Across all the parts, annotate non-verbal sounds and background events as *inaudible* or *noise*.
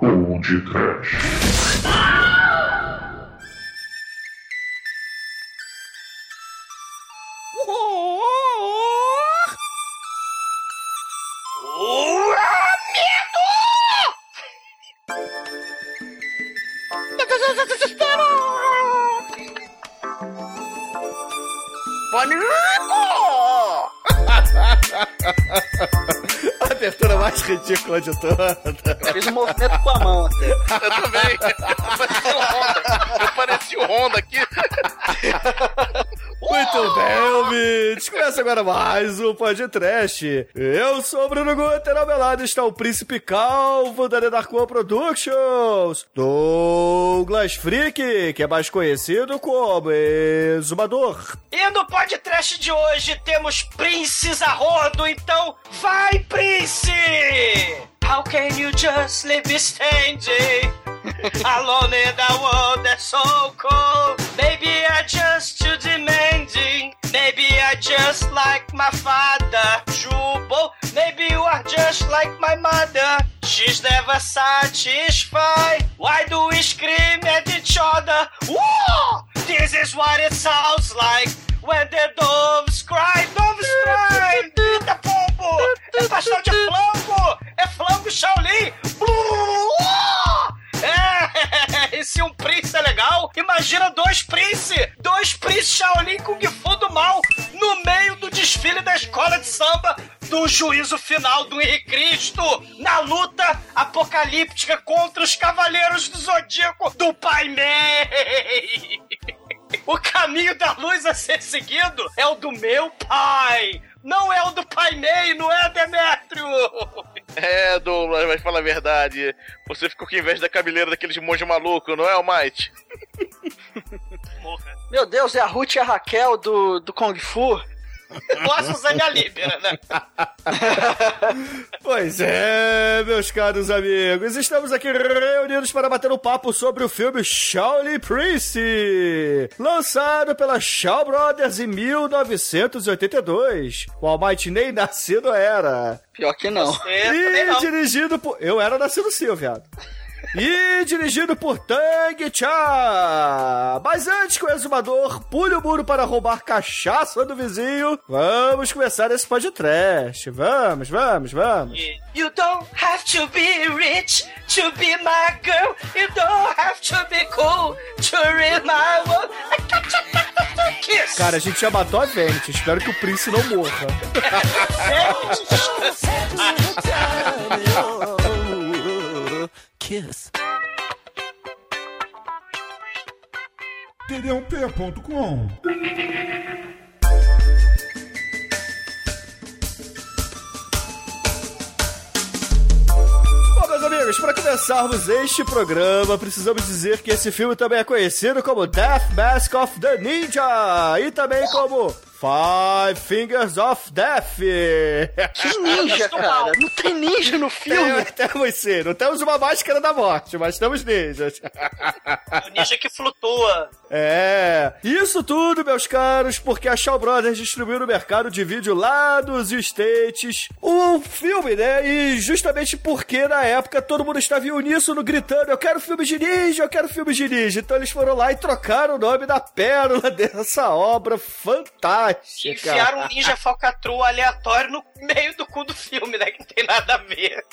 ou de trash. A abertura mais ridícula de todas. Agora mais um podcast. Eu sou o Bruno Guter, ao meu lado está o Príncipe Calvo da Nedarcoa Productions, Douglas Freak, que é mais conhecido como Exumador. E no podcast de hoje temos Princes a rodo, então vai, Prince! How can you just me standing alone in the world that's so cold? Maybe I just just like my father, Jubal. Maybe you are just like my mother. She's never satisfied. Why do we scream at each other? Whoa! This is what it sounds like when the doves cry. Doves cry! Eita pombo! É pastel de flango! É flango Shaolin! Blu! Se um Prince é legal, imagina dois Prince! Dois Prince Shaolin Kung Fu do mal no meio do desfile da escola de samba do juízo final do Henrique Cristo na luta apocalíptica contra os cavaleiros do Zodíaco do Pai Mei! *laughs* O caminho da luz a ser seguido é o do meu pai! Não é o do Pai Mei, não é, Demétrio? É, Douglas, mas fala a verdade. Você ficou com inveja da cabeleira daqueles monge maluco, não é, o Might? Meu Deus, é a Ruth e a Raquel do, do Kung Fu. Nossa, Zânia Libera, né? *laughs* Pois é, meus caros amigos, estamos aqui reunidos para bater um papo sobre o filme Shaolin Prince, lançado pela Shaw Brothers em 1982. O Almighty nem nascido era. Pior que não. Você também E não. dirigido por... Eu era nascido sim, viado. *laughs* E dirigido por Tang Cha. Mas antes que o exumador pule o muro para roubar cachaça do vizinho, vamos começar esse podcast. Vamos, vamos, vamos. You don't have to be rich to be my girl. You don't have to be cool to read my world. Kiss. Cara, a gente já matou a Vente. Espero que o Prince não morra. *laughs* *laughs* Kiss. td1p.com Bom, meus amigos, para começarmos este programa, precisamos dizer que esse filme também é conhecido como Death Mask of the Ninja e também como Five Fingers of Death. Que ninja, cara. Não tem ninja no filme. *laughs* Tem- Temos sim, não temos uma máscara da morte, mas temos ninjas. O ninja que flutua. É, isso tudo, meus caros, porque a Shaw Brothers distribuiu no mercado de vídeo lá nos States o filme, né? E justamente porque na época todo mundo estava em uníssono gritando: Eu quero filme de ninja, eu quero filme de ninja. Então eles foram lá e trocaram o nome da pérola *laughs* dessa obra fantástica. Enfiaram um ninja falcatrua aleatório no meio do cu do filme, né? Que não tem nada a ver.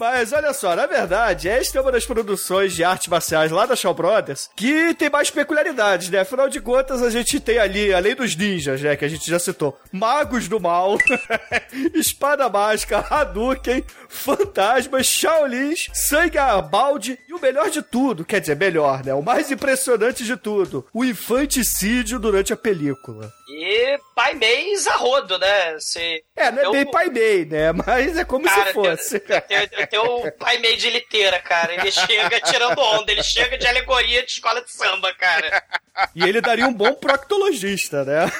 Mas olha só, na verdade, esta é uma das produções de artes marciais lá da Shaw Brothers que tem mais peculiaridades, né? Afinal de contas, a gente tem ali, além dos ninjas, né? Que a gente já citou, magos do mal, *laughs* espada mágica, Hadouken, fantasmas, Shaolins, sangue a balde e o melhor de tudo, quer dizer, melhor, né? O mais impressionante de tudo, o infanticídio durante a película. E Pai Mei Zarrodo, né? Se... É, não é Eu- bem pai bem, né? Mas é como Cara, se fosse. Tem- tem o Pai Mei de liteira, cara. Ele chega tirando onda, ele chega de alegoria de escola de samba, cara. *laughs* E ele daria um bom proctologista, né?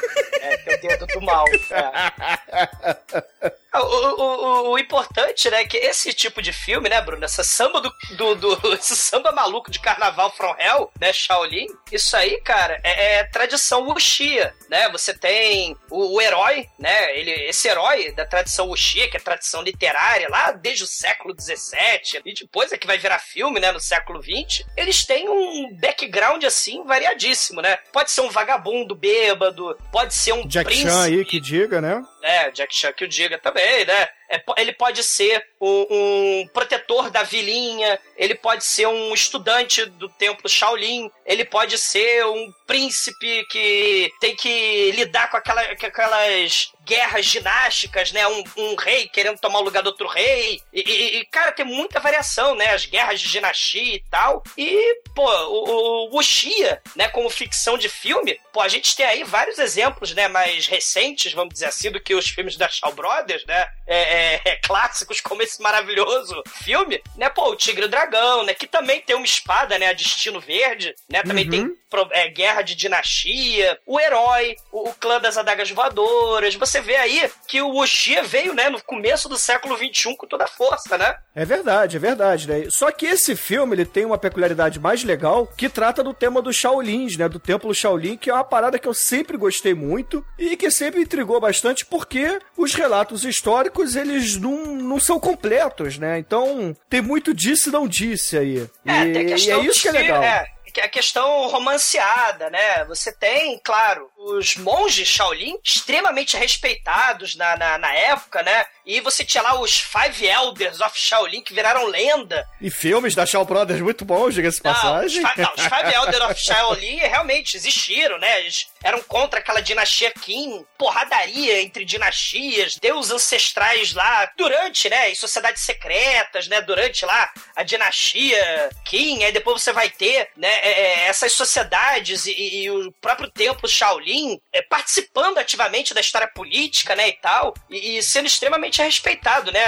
É, tem o dedo do mal. É. *laughs* Ah, O, o, o, o importante, né, é que esse tipo de filme, né, Bruno? Essa samba do, do, do- *laughs* Esse samba maluco de carnaval from hell, né, Shaolin? Isso aí, cara, é, é tradição wuxia, né? Você tem o, o herói, né? Ele, esse herói da tradição wuxia, que é tradição literária, lá desde o século XVII, e depois é que vai virar filme, né, no século XX, eles têm um background, assim, variadíssimo, né? Pode ser um vagabundo bêbado, pode ser um Jack príncipe... Chan aí que diga, né? É, Jack Chan que o diga também, né? É, ele pode ser um, um protetor da vilinha, ele pode ser um estudante do templo Shaolin, ele pode ser um príncipe que tem que lidar com, aquela, com aquelas guerras ginásticas, né? Um, um rei querendo tomar o lugar do outro rei. E, e- e, cara, tem muita variação, né? As guerras de dinastia e tal. E, pô, o, o Wuxia, né? Como ficção de filme, pô, a gente tem aí vários exemplos, né? Mais recentes, vamos dizer assim, do que os filmes da Shaw Brothers, né? É, é, é, clássicos como esse maravilhoso filme, né? Pô, o Tigre e o Dragão, né? Que também tem uma espada, né? A Destino Verde, né? Também Uhum. tem é, guerra de dinastia, o herói, o, o clã das adagas voadoras. Você vê aí que o Wuxia veio, né, no começo do século XXI com toda a força, né? É verdade, é verdade, né? Só que esse filme, ele tem uma peculiaridade mais legal, que trata do tema dos Shaolins, né? Do templo Shaolin, que é uma parada que eu sempre gostei muito e que sempre intrigou bastante, porque os relatos históricos, eles não, não são completos, né? Então, tem muito disse e não disse aí. É, e, tem a e questão é isso que é legal. É a questão romanceada, né? Você tem, claro, os monges Shaolin extremamente respeitados na, na, na época, né? E você tinha lá os Five Elders of Shaolin que viraram lenda. E filmes da Shaw Brothers muito bons, diga-se os, passagem. Fi- não, os Five Elders of Shaolin *laughs* realmente existiram, né? Eles eram contra aquela dinastia Qin, porradaria entre dinastias, deuses ancestrais lá, durante, né, em sociedades secretas, né, durante lá a dinastia Qin, aí depois você vai ter, né, é, é, essas sociedades e, e- e o próprio templo Shaolin é, participando ativamente da história política, né, e tal, e, e sendo extremamente respeitado, né,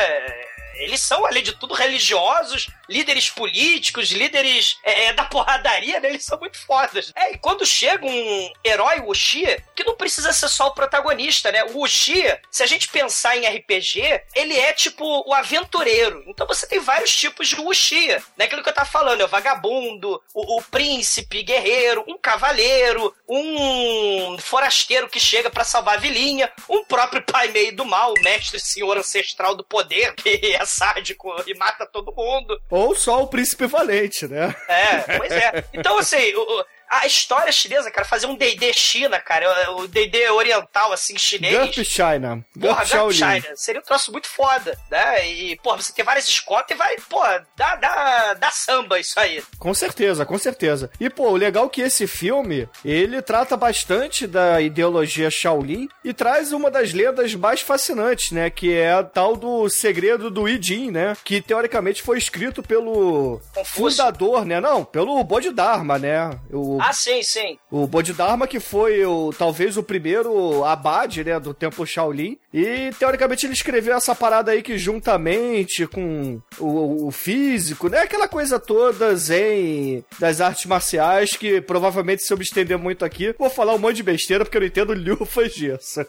eles são, além de tudo, religiosos, líderes políticos, líderes é, é, da porradaria, né? Eles são muito fodas. É, e quando chega um herói Wuxia, que não precisa ser só o protagonista, né? O Wuxia, se a gente pensar em RPG, ele é tipo o aventureiro. Então você tem vários tipos de Wuxia, né? Aquilo que eu tava falando, é o vagabundo, o, o príncipe, guerreiro, um cavaleiro, um forasteiro que chega pra salvar a vilinha, um próprio pai meio do mal, o mestre senhor ancestral do poder, *laughs* que é sádico e mata todo mundo. Ou só o Príncipe Valente, né? É, pois é. Então, assim, o- a história chinesa, cara, fazer um D&D China, cara, o D&D oriental, assim, chinês... Gump China. Porra, Gump. China. Seria um troço muito foda, né? E, porra, você tem várias escotas e vai, porra, dá, dá, dá samba isso aí. Com certeza, com certeza. E, pô, o legal é que esse filme, ele trata bastante da ideologia Shaolin e traz uma das lendas mais fascinantes, né? Que é a tal do segredo do I Ching, né? Que, teoricamente, foi escrito pelo Confúcio. fundador, né? Não, pelo Bodhidharma, né? O, Ah, sim, sim. o Bodhidharma que foi, o, talvez, o primeiro abade, né? Do templo Shaolin. E, teoricamente, ele escreveu essa parada aí que, juntamente com o, o físico, né? Aquela coisa toda zen das artes marciais que, provavelmente, se eu me estender muito aqui, vou falar um monte de besteira porque eu não entendo lufas disso.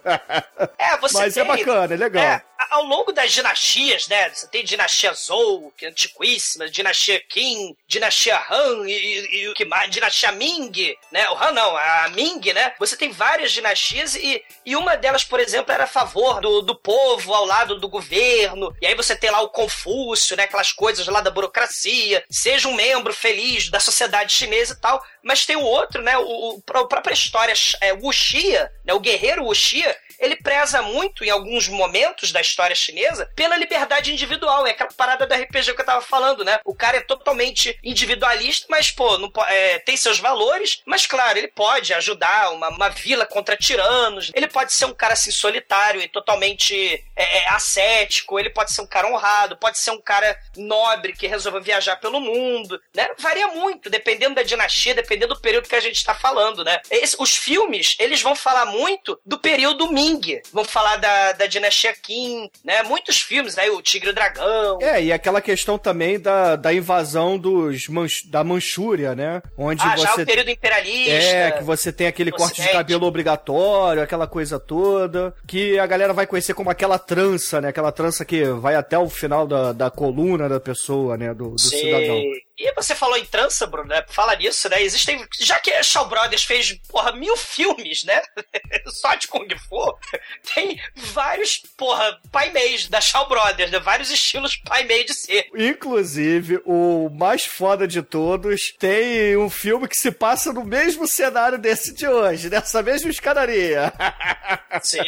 É, você Mas tem... é bacana, é legal. É, ao longo das dinastias, né? Você tem dinastia Zhou, que é antiquíssima, dinastia Qin, dinastia Han e, e- e o que mais? Dinastia Ming, né? O Han não, a Ming, né? Você tem várias dinastias e, e uma delas, por exemplo, era a favor do, do povo ao lado do governo. E aí você tem lá o Confúcio, né? Aquelas coisas lá da burocracia. Seja um membro feliz da sociedade chinesa e tal. Mas tem o outro, né? O, o- a própria história é, Wuxia, né? O guerreiro Wuxia, ele preza muito, em alguns momentos da história chinesa, pela liberdade individual. É aquela parada do RPG que eu tava falando, né? O cara é totalmente individualista, mas, pô, não é, tem seus valores, mas, claro, ele pode ajudar uma, uma vila contra tiranos, ele pode ser um cara, assim, solitário e totalmente é, é, ascético, ele pode ser um cara honrado, pode ser um cara nobre que resolveu viajar pelo mundo, né? Varia muito, dependendo da dinastia, dependendo do período que a gente tá falando, né? Esse- os filmes, eles vão falar muito do período Ming, vão falar da, da dinastia Qin, né? Muitos filmes, aí o Tigre e o Dragão. É, e aquela questão também da, da invasão dos Manch- da Manchúria, né? Onde ah, já você o período imperialista. É, que você tem aquele corte de cabelo obrigatório, aquela coisa toda. Que a galera galera vai conhecer como aquela trança, né? Aquela trança que vai até o final da, da coluna da pessoa, né? Do, do cidadão. E você falou em trança, Bruno, né? Fala nisso, né? Existem. Já que a Shaw Brothers fez, porra, mil filmes, né? *laughs* Só de Kung Fu, *laughs* tem vários, porra, pai meis da Shaw Brothers, né? Vários estilos pai mei de ser. Inclusive, o mais foda de todos tem um filme que se passa no mesmo cenário desse de hoje, nessa mesma escadaria. *laughs* Sim!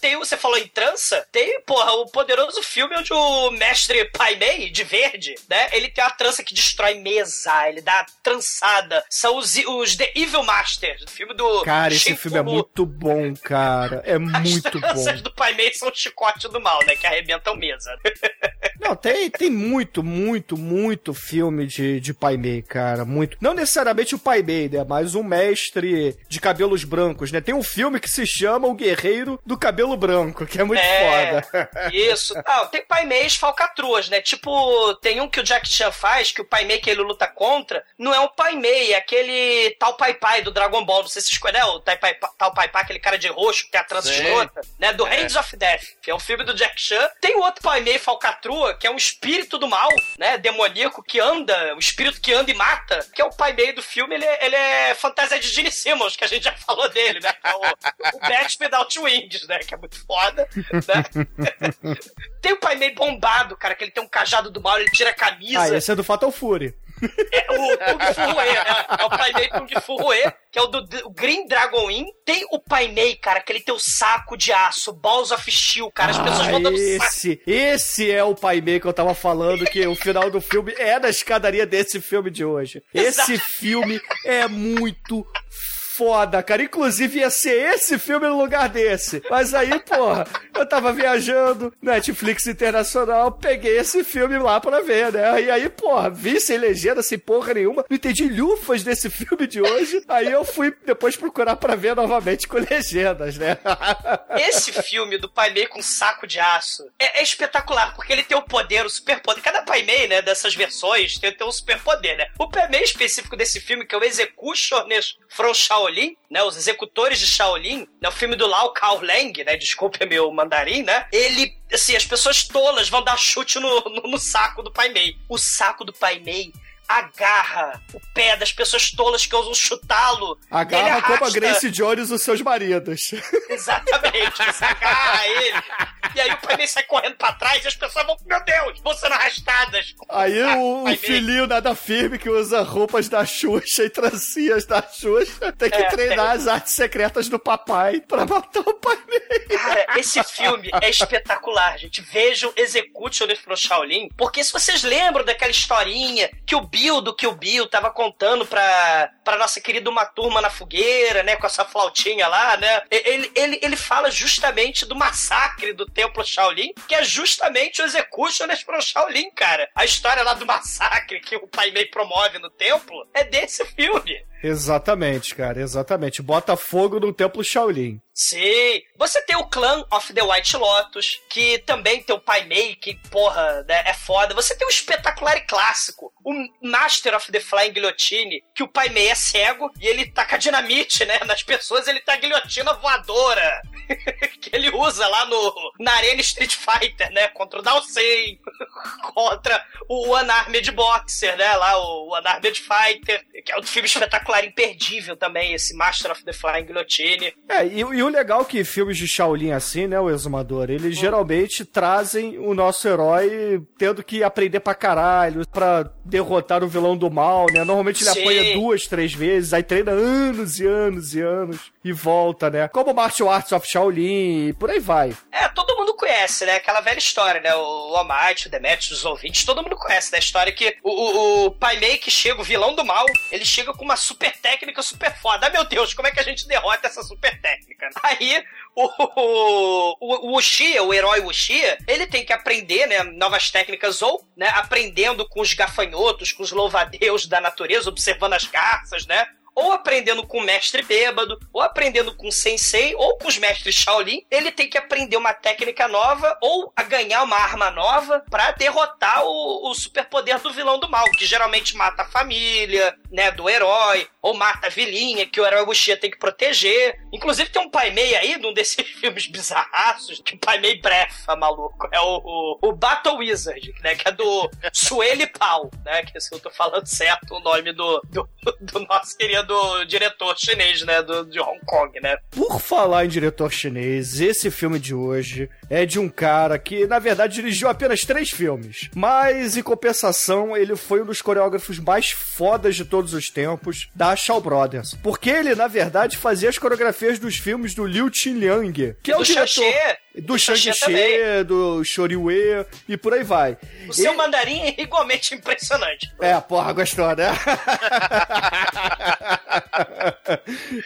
Tem, você falou em trança? Tem, porra, o poderoso filme onde o mestre Pai Mei, de verde, né? Ele tem uma trança que destrói mesa, ele dá trançada. São os, os The Evil Masters, o filme do. Cara, esse Shin filme é muito bom, cara. É As muito bom. do Pai Mei são o chicote do mal, né? Que arrebentam mesa. *laughs* Não, tem, tem muito, muito, muito filme de, de Pai Mei, cara. Muito. Não necessariamente o Pai Mei, né? Mas um mestre de cabelos brancos, né? Tem um filme que se chama O Guerreiro do Cabelo Branco, que é muito É. foda. *laughs* Isso. Tem Pai Meis falcatruas, né? Tipo, tem um que o Jack Chan faz, que o Pai Mei que ele luta contra, não é um Pai Mei, é aquele tal Pai Pai do Dragon Ball. Não sei se vocês conhecem, né? O tal Pai, tal Pai Pai, aquele cara de roxo que tem a trança Sim. escrota, né? Do Hands of Death, que é um filme do Jack Chan. Tem o outro Pai Mei falcatrua, que é um espírito do mal, né? Demoníaco que anda, o espírito que anda e mata, que é o Pai Mei do filme, ele é, ele é fantasia de Gene Simmons, que a gente já *laughs* falou dele, né? Que é o, o Bat Without Wings, né? Que é muito foda, né? *laughs* Tem o pai meio bombado, cara, que ele tem um cajado do mal, ele tira a camisa. Ah, esse é do Fatal Fury. É o Kung Fu Rue, né? É o pai meio Kung Fu Rue, que é o do do Green Dragon Inn. Tem o pai meio, cara, que ele tem o saco de aço, Balls of Steel, cara. As pessoas Ah, vão dando saco. esse, esse é o Pai Mei que eu tava falando, que o final do filme é na escadaria desse filme de hoje. Esse Exato. filme é muito foda, cara. Inclusive ia ser esse filme no lugar desse. Mas aí, porra, eu tava viajando, Netflix Internacional, peguei esse filme lá pra ver, né? E aí, porra, vi sem legenda, sem porra nenhuma, não entendi lufas desse *laughs* filme de hoje. Aí eu fui depois procurar pra ver novamente com legendas, né? *laughs* Esse filme do Pai Mei com saco de aço é, é espetacular, porque ele tem o poder, o superpoder. Cada Pai Mei, né, dessas versões, tem, tem um superpoder, né? O Pai Mei específico desse filme, que é o Executioners from Shaolin, né, os executores de Shaolin, né, o filme do Lau Kao Leng, né, desculpe meu mandarim, né, ele, assim, as pessoas tolas vão dar chute no, no, no saco do Pai Mei. O saco do Pai Mei agarra o pé das pessoas tolas que ousam chutá-lo. Agarra como a Grace Jones os seus maridos. *laughs* Exatamente, você agarra ele. E aí o pai Mei sai correndo pra trás e as pessoas vão, meu Deus, vão sendo arrastadas. Aí o, Pai o Mei. filhinho nada firme que usa roupas da Xuxa e trancinhas da Xuxa tem que É, treinar tem. as artes secretas do papai pra matar o pai Mei. Cara, esse filme é espetacular, gente. Vejam Executioner from Shaolin, porque se vocês lembram daquela historinha que o Bill do Kill Bill tava contando pra, pra nossa querida Uma Turma na Fogueira, né, com essa flautinha lá, né, ele, ele, ele fala justamente do massacre do Templo Shaolin, que é justamente o Executioner from Shaolin, cara. A história lá do massacre que o Pai Mei promove no templo é desse filme. Exatamente, cara, exatamente. Bota fogo no templo Shaolin. Sim. Você tem o Clan of the White Lotus, que também tem o Pai Mei, que, porra, né, é foda. Você tem o espetacular e clássico, o Master of the Flying Guillotine, que o Pai Mei é cego e ele taca dinamite, né, nas pessoas, ele tá guilhotina voadora. *laughs* que ele usa lá no na Arena Street Fighter, né, contra o Dalsin, *laughs* contra o Unarmed Boxer, né, lá o Unarmed Fighter, que é um filme espetacular, imperdível também, esse Master of the Flying Guillotine. É, e, e o legal é que filmes de Shaolin assim, né, o Exumador, eles geralmente trazem o nosso herói tendo que aprender pra caralho, pra derrotar o vilão do mal, né? Normalmente ele Sim. apanha duas, três vezes, aí treina anos e anos e anos e volta, né? Como Martial Arts of Shaolin e por aí vai. É, todo mundo conhece, né? Aquela velha história, né? O Almighty, o Demetrius, os ouvintes, todo mundo conhece, né? A história que o, o, o Pai Mei que chega, o vilão do mal, ele chega com uma super técnica super foda. Ah, meu Deus, como é que a gente derrota essa super técnica? Aí, o, o, o, Uchiha, o herói Uchiha, ele tem que aprender, né, novas técnicas ou, né, aprendendo com os gafanhotos, com os louvadeus da natureza, observando as garças, né? Ou aprendendo com o mestre bêbado, ou aprendendo com o sensei, ou com os mestres Shaolin, ele tem que aprender uma técnica nova ou a ganhar uma arma nova pra derrotar o, o superpoder do vilão do mal, que geralmente mata a família, né, do herói, ou mata a vilinha, que o herói Wuxia tem que proteger. Inclusive tem um Pai Mei aí, num desses *laughs* filmes bizarraços, que o Pai Mei brefa, maluco. É o, o, o Battle Wizard, né, que é do Sueli Pao, né, que se eu tô falando certo o nome do, do, do nosso querido diretor chinês, né, do, de Hong Kong, né. Por falar em diretor chinês, esse filme de hoje é de um cara que, na verdade, dirigiu apenas três filmes. Mas, em compensação, ele foi um dos coreógrafos mais fodas de todos os tempos da Shaw Brothers. Porque ele, na verdade, fazia as coreografias dos filmes do Liu Qinliang, que é o do diretor... Xaxê, Do Shang-Chi, do Shoriwei e por aí vai. o seu Ele- mandarim é igualmente impressionante. É, porra, gostou, né? *laughs*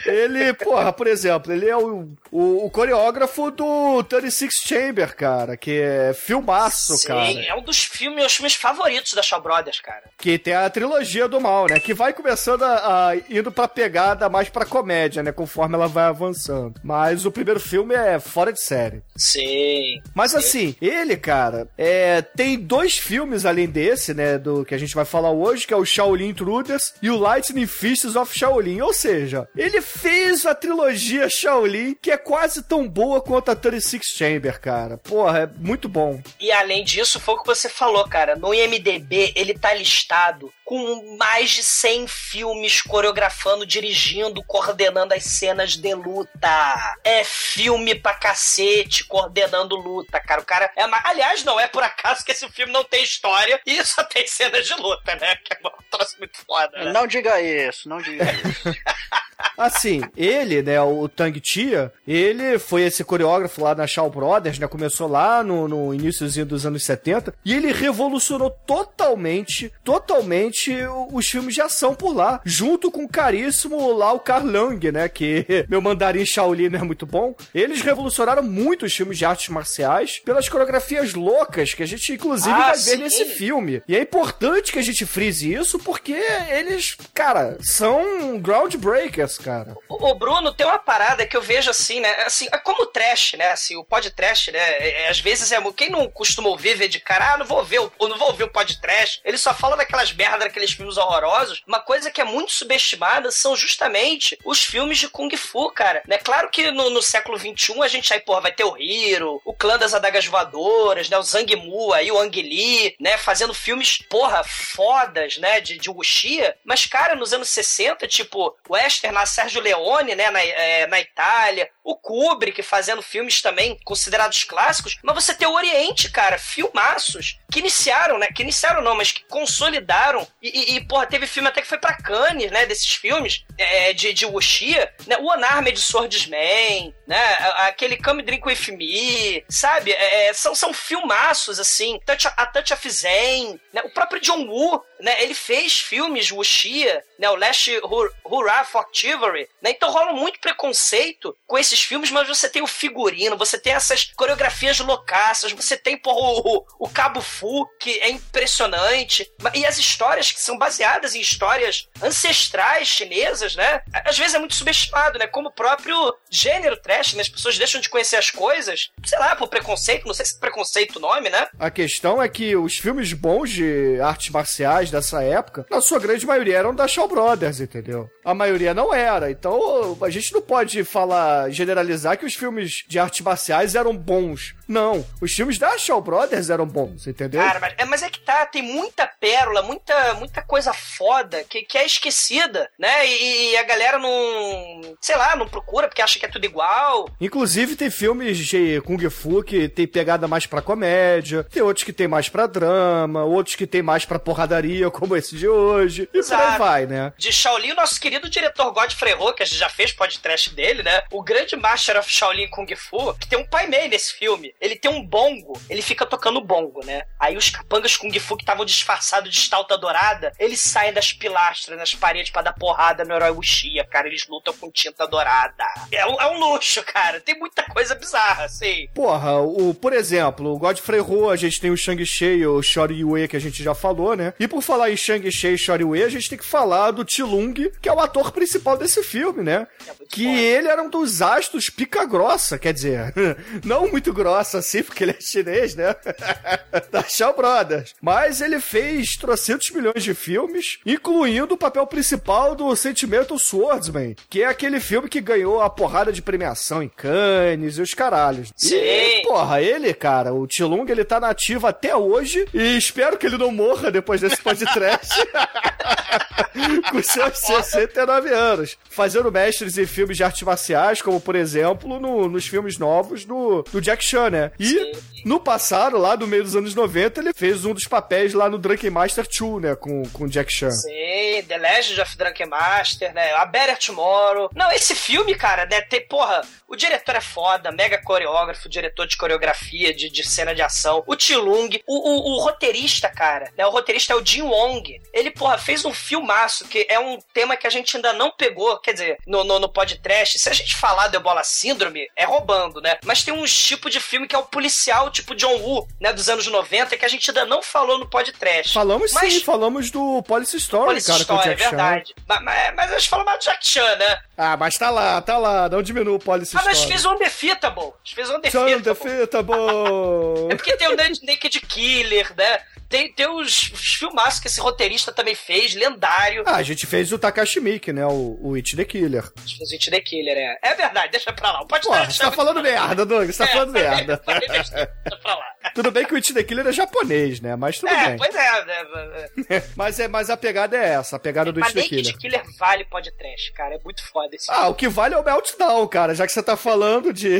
ele, porra, por exemplo, ele é o, o, o coreógrafo do 36 Chamber, cara, que é filmaço, Sim, cara. é um dos filmes, meus filmes favoritos da Shaw Brothers, cara. Que tem a trilogia do mal, né? Que vai começando a, a indo pra pegada mais pra comédia, né? Conforme ela vai avançando. Mas o primeiro filme é fora de série. Sim. Mas assim, ele, cara, é, tem dois filmes além desse, né, do que a gente vai falar hoje, que é o Shaolin Intruders e o Lightning Fists of Shaolin. Ou seja, ele fez a trilogia Shaolin, que é quase tão boa quanto a 36 Chamber, cara. Porra, é muito bom. E além disso, foi o que você falou, cara. No IMDB, ele tá listado com mais de 100 filmes coreografando, dirigindo, coordenando as cenas de luta. É filme pra cacete, coordenando luta, cara. O cara é. ma- Aliás, não é por acaso que esse filme não tem história e só tem cenas de luta, né? Que é um troço muito foda, né? Não diga isso, não diga isso. *laughs* Assim, ele, né, o Tang Tia, ele foi esse coreógrafo lá na Shaw Brothers, né, começou lá no, no iníciozinho dos anos 70, e ele revolucionou totalmente, totalmente os filmes de ação por lá, junto com o caríssimo lá o Carl Lang, né, que *laughs* meu mandarim Shaolin é muito bom. Eles revolucionaram muito os filmes de artes marciais pelas coreografias loucas que a gente inclusive Ah, vai ver sim. nesse filme. E é importante que a gente frise isso porque eles, cara, são groundbreakers, cara. O o Bruno tem uma parada que eu vejo assim, né? Assim, é como o trash, né? Assim, o podcast, né? é- é- às vezes é. Quem não costuma ouvir, ver de cara, ah, não vou ouvir, o- eu não vou ouvir o podcast. Ele só fala daquelas merdas, daqueles filmes horrorosos. Uma coisa que é muito subestimada são justamente os filmes de Kung Fu, cara. Né? Claro que no, no século XXI a gente aí, porra, vai ter o Hiro, o clã das adagas voadoras, né? O Zhang Mu aí, o Ang Lee, né? Fazendo filmes, porra, fodas, né? De, de Wuxia. Mas, cara, nos anos 60, tipo, Western lá, Sérgio Leone, né? Na, é, na Itália. O Kubrick fazendo filmes também considerados clássicos. Mas você tem o Oriente, cara, filmaços que iniciaram, né? Que iniciaram não, mas que consolidaram. E, e, e, porra, teve filme até que foi pra Cannes, né? Desses filmes é, de, de Wuxia, né? O Unarmed Swordsman, né? Aquele Come Drink With Me, sabe? É, é, são, são filmaços, assim. Touch, a Touch of Zen, né? O próprio John Woo, né? Ele fez filmes Wuxia, né? O Last Hur- Hurrah for Chivalry, né? Então rola muito preconceito com esses filmes, mas você tem o figurino, você tem essas coreografias loucaças, você tem, porra, o, o, Cabo Fu, que é impressionante, e as histórias que são baseadas em histórias ancestrais chinesas, né? Às vezes é muito subestimado, né? Como o próprio gênero trash, né? As pessoas deixam de conhecer as coisas, sei lá, por preconceito, não sei se preconceito o nome, né? A questão é que os filmes bons de artes marciais dessa época, na sua grande maioria, eram da Shaw Brothers, entendeu? A maioria não era. Então a gente não pode falar, generalizar que os filmes de artes marciais eram bons. Não. Os filmes da Shaw Brothers eram bons, entendeu? Cara, mas é, mas é que tá, tem muita pérola, muita, muita coisa foda que, que é esquecida, né? E, e a galera não, sei lá, não procura porque acha que é tudo igual. Inclusive tem filmes de Kung Fu que tem pegada mais pra comédia, tem outros que tem mais pra drama, outros que tem mais pra porradaria, *laughs* como esse de hoje. E por aí Exato. vai, né? De Shaolin, o nosso querido diretor Godfrey Ho, que a gente já fez podcast dele, né? O grande Master of Shaolin Kung Fu, que tem um pai Mei nesse filme. Ele tem um bongo, ele fica tocando bongo, né? Aí os capangas Kung Fu que estavam disfarçados de estalta dourada, eles saem das pilastras, nas paredes pra dar porrada no herói Wuxia, cara. Eles lutam com tinta dourada. É um, é um luxo, cara. Tem muita coisa bizarra, assim. Porra, o, por exemplo, o Godfrey Ho, a gente tem o Shang-Chi e o Shoryu Yue, que a gente já falou, né? E por falar em Shang-Chi e Shori Wei, a gente tem que falar do Tilung, que é o ator principal desse filme, né? que ele era um dos astros pica grossa, quer dizer, *laughs* não muito grossa assim, porque ele é chinês, né? *laughs* da Shaw Brothers. Mas ele fez trocentos milhões de filmes, incluindo o papel principal do Sentimental Swordsman, que é aquele filme que ganhou a porrada de premiação em Cannes e os caralhos. Sim. E, porra, ele, cara, o Tilung, ele tá nativo até hoje e espero que ele não morra depois desse podcast. *laughs* Com seus 69 anos. Fazendo mestres em filmes de artes marciais, como por exemplo no- nos filmes novos do, do Jack Chan, né? E no passado, lá no meio dos anos 90, ele fez um dos papéis lá no Drunken Master 2, né? Com, com Jack Chan. Sim, The Legend of Drunken Master, né? A Better Tomorrow. Não, esse filme, cara, né? Tem, porra, o diretor é foda, mega coreógrafo, diretor de coreografia, de, de cena de ação. O Tilung, o, o, o roteirista, cara, né? O roteirista é o Jin Wong. Ele, porra, fez um filmaço que é um tema que a gente ainda não pegou, quer dizer, no, no, no podcast. Se a gente falar do Ebola Síndrome, é roubando, né? Mas tem um tipo de filme que é o policial, tipo John Woo, né? Dos anos 90, que a gente ainda não falou no podcast. Falamos Mas- sim, falamos do Police Story, Police cara, com o Story, é Jack Chan. verdade. Mas, mas, mas a gente falou mais do Jack Chan, né? Ah, mas tá lá, tá lá, não diminua o Police Ah, mas Story. fez um Undefeatable. Fez um Son Undefeatable. Undefeatable. *laughs* É porque tem o Naked Killer, né? Tem, tem os, os filmaços que esse roteirista também fez, lendário. Ah, a gente fez o Takashi Miike, né? O, o It the Killer. Fez o It the Killer, é. É verdade, deixa pra lá. Pode Porra, você tá falando merda, Doug, você tá falando merda. deixa pra lá. *laughs* Tudo bem que o It the Killer é japonês, né? Mas tudo É, bem. pois é. é, é. *laughs* Mas, é. mas a pegada é essa, a pegada do Mas It the Killer. Killer vale podcast, cara. É muito foda esse Ah, o que vale é o Meltdown, cara. Já que você tá falando de.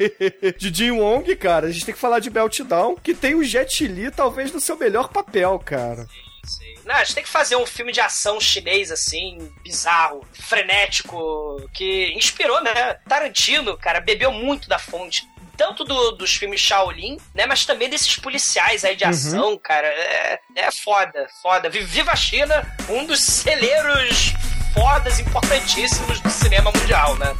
*laughs* de Jin Wong, cara, a gente tem que falar de Meltdown, que tem o Jet Li talvez no seu melhor papel, cara. Não, a gente tem que fazer um filme de ação chinês, assim, bizarro, frenético, que inspirou, né? Tarantino, cara, bebeu muito da fonte. Tanto do- dos filmes Shaolin, né? Mas também desses policiais aí de ação, cara. É, é foda, foda. Vi- Viva a China, um dos celeiros fodas, importantíssimos do cinema mundial, né?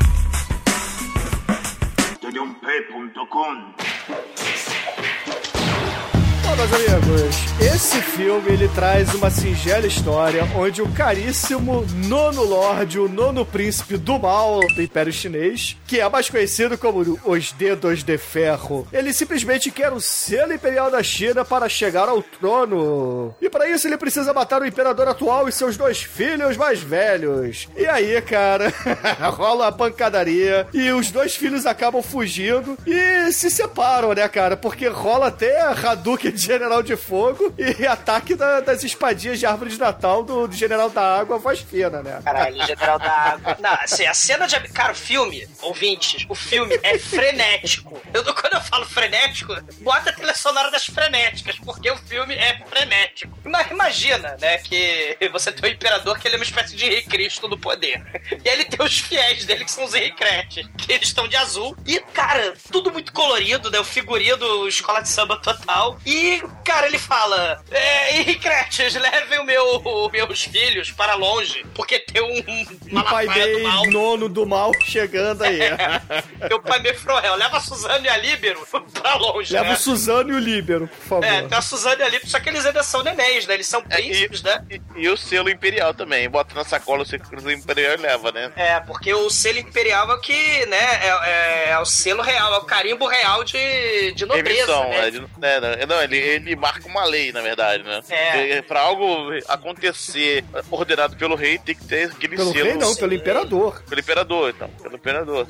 Meus amigos, esse filme ele traz uma singela história onde o caríssimo nono lorde, o nono príncipe do mal do Império Chinês, que é mais conhecido como os Dedos de Ferro, ele simplesmente quer o selo imperial da China para chegar ao trono. E para isso ele precisa matar o imperador atual e seus dois filhos mais velhos. E aí, cara, *laughs* rola a pancadaria e os dois filhos acabam fugindo e se separam, né, cara? Porque rola até Hadouken de General de Fogo e *laughs* ataque da- das espadinhas de árvore de Natal do, do General da Água, voz fina, né? Caralho, General da Água. Não, assim, a cena de. Cara, o filme, ouvintes, o filme é frenético. Eu, quando eu falo frenético, bota a trilha sonora das frenéticas, porque o filme é frenético. Mas imagina, né, que você tem o imperador que ele é uma espécie de Henrique Cristo do poder. E ele tem os fiéis dele que são os Henricretes, que eles estão de azul. E, cara, tudo muito colorido, né? O figurino, escola de samba total. E, cara, ele fala: é, Henricretes, levem o meu, os meus filhos para longe, porque tem um. O pai Malafaia do dele, mal. nono do mal, chegando aí. *laughs* Meu pai me Frohel, leva a Suzane e a Líbero *laughs* pra longe, Leva né? o Suzano e o Líbero, por favor. É, tem a Suzane e a Líbero, só que eles ainda são nenéns, né? Eles são É, príncipes, né? E, e o selo imperial também. Bota na sacola o selo imperial e leva, né? É, porque o selo imperial é o que, né, é, é- é o selo real, é o carimbo real de, de nobreza, Remissão, né? é, de- né, né, não, ele, ele marca uma lei, na verdade, né? É. Pra algo acontecer ordenado pelo rei, tem que ter aquele Pelo selo. rei não, pelo imperador. Pelo imperador, então. Pelo imperador.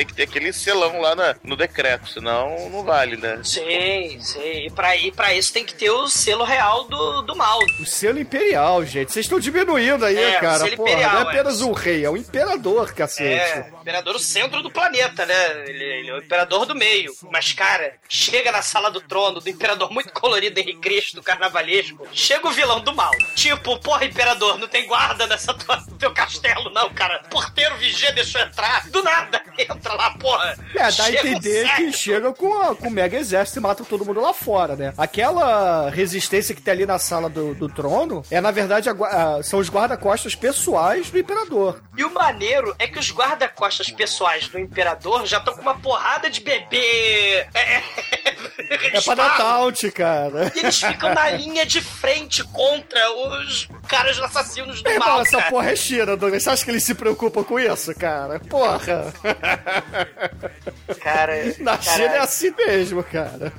Tem que ter aquele selão lá na- no decreto, senão não vale, né? Sim, sim. E pra, e pra isso tem que ter o selo real do, do mal. O selo imperial, gente. Vocês estão diminuindo aí, É, o cara. selo Porra, imperial, não é é. apenas um rei, é um imperador, cacete. É, imperador o centro do planeta, né? Ele, ele é o imperador do meio. Mas, cara, chega na sala do trono, do imperador muito colorido, Henrique Cristo, carnavalesco. Chega o vilão do mal. Tipo, porra, imperador, não tem guarda nessa tua, no teu castelo, não, cara. Porteiro vigia deixou entrar. Do nada, entra lá, porra. É, dá a entender que chega com, com o mega exército e mata todo mundo lá fora, né? Aquela resistência que tem ali na sala do, do trono é, na verdade, a a- são os guarda-costas pessoais do imperador. E o maneiro é que os guarda-costas pessoais do imperador já estão com uma porrada de bebê. É, É pra dar cara. E eles ficam na linha de frente contra os caras assassinos do mal, essa cara. porra é China, Douglas. Você acha que eles se preocupam com isso, cara? Porra. Cara, Na cara, China é assim mesmo, cara.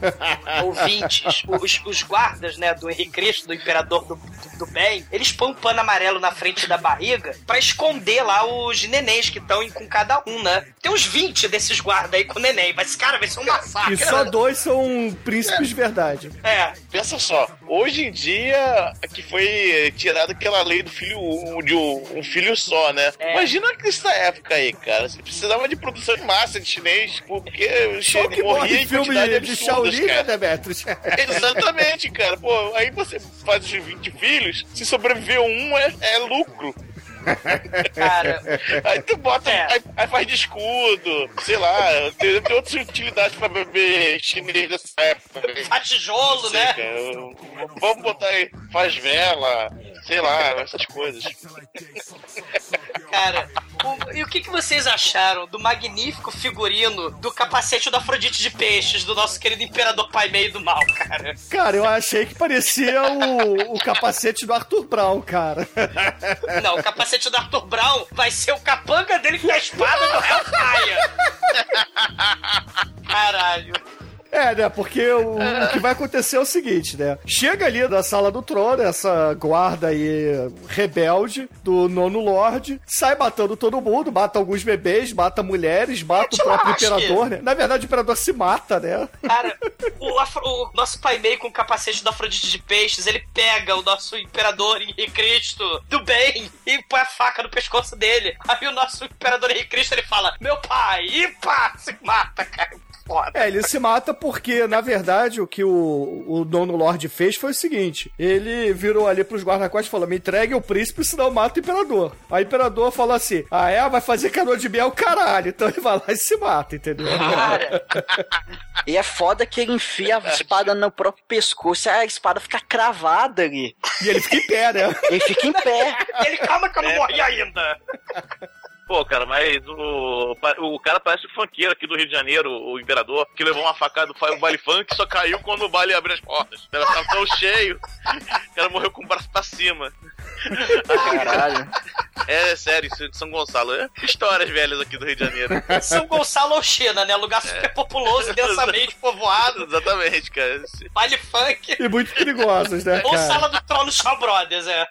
ouvintes, os, os guardas, né, do Henrique Cristo, do Imperador do, do, do Bem, eles põem um pano amarelo na frente da barriga pra esconder lá os nenéns que estão com cada um, né? Tem uns 20 desses guardas aí com neném, mas, cara, vai ser um massacre. E só dois são príncipes de verdade. É, Pensa só, hoje em dia que foi tirada aquela lei do filho de um, filho só, né? É. Imagina nessa época aí, cara. Você precisava de produção em massa de chinês, porque o chinês morria em filme quantidade de Shaolin, né, cara. Demetrius? *laughs* Exatamente, cara. Pô, aí você faz os 20 filhos, se sobreviver um é, é lucro. Cara, Aí tu bota, É. aí, aí faz de escudo, sei lá, tem, tem outras utilidades pra bebê chinês dessa época. né? faz tijolo, Sei, né? cara. Vamos botar aí, faz vela, sei lá, essas coisas. Cara, o- e o que, que vocês acharam do magnífico figurino do capacete do Afrodite de Peixes, do nosso querido Imperador Pai Meio do Mal, cara? Cara, eu achei que parecia o, o capacete do Arthur Brown, cara. Não, o capacete do Arthur Brown vai ser o capanga dele com a espada do Hellfire. *laughs* Caralho. É, né? Porque o, o que vai acontecer é o seguinte, né? Chega ali da sala do trono, essa guarda aí rebelde do nono Lorde, sai matando todo mundo, mata alguns bebês, mata mulheres, mata o próprio imperador, né? Na verdade, o imperador se mata, né? Cara, o, Afro- o nosso pai meio com o capacete do Afrodite de Peixes, ele pega o nosso imperador Henrique Cristo do bem e põe a faca no pescoço dele. Aí o nosso imperador Henrique Cristo, ele fala, meu pai, e pá, se mata, cara. Foda. É, ele se mata porque, na verdade, o que o, o dono Lorde fez foi o seguinte: ele virou ali pros guarda-costas e falou: me entregue o príncipe, senão eu mato o imperador. Aí o imperador falou assim: ah, é? Vai fazer canoa de miel, caralho. Então ele vai lá e se mata, entendeu? Cara, E é foda que ele enfia a espada no próprio pescoço e a espada fica cravada ali. E ele fica em pé, né? Ele fica em pé. ele calma que eu não morri ainda. Pô, cara, mas o, o cara parece o funkeiro aqui do Rio de Janeiro, o imperador, que levou uma facada do fa- baile funk só caiu quando o baile abriu as portas. Ela tava tão cheio, o cara morreu com o braço pra cima. Caralho. É sério, isso é de São Gonçalo. É histórias velhas aqui do Rio de Janeiro. São Gonçalo ou China, né? Lugar super populoso, *laughs* densamente povoado, Exatamente, cara. baile funk. E muito perigosos, né, Ou cara? sala do trono Shaw Brothers, é.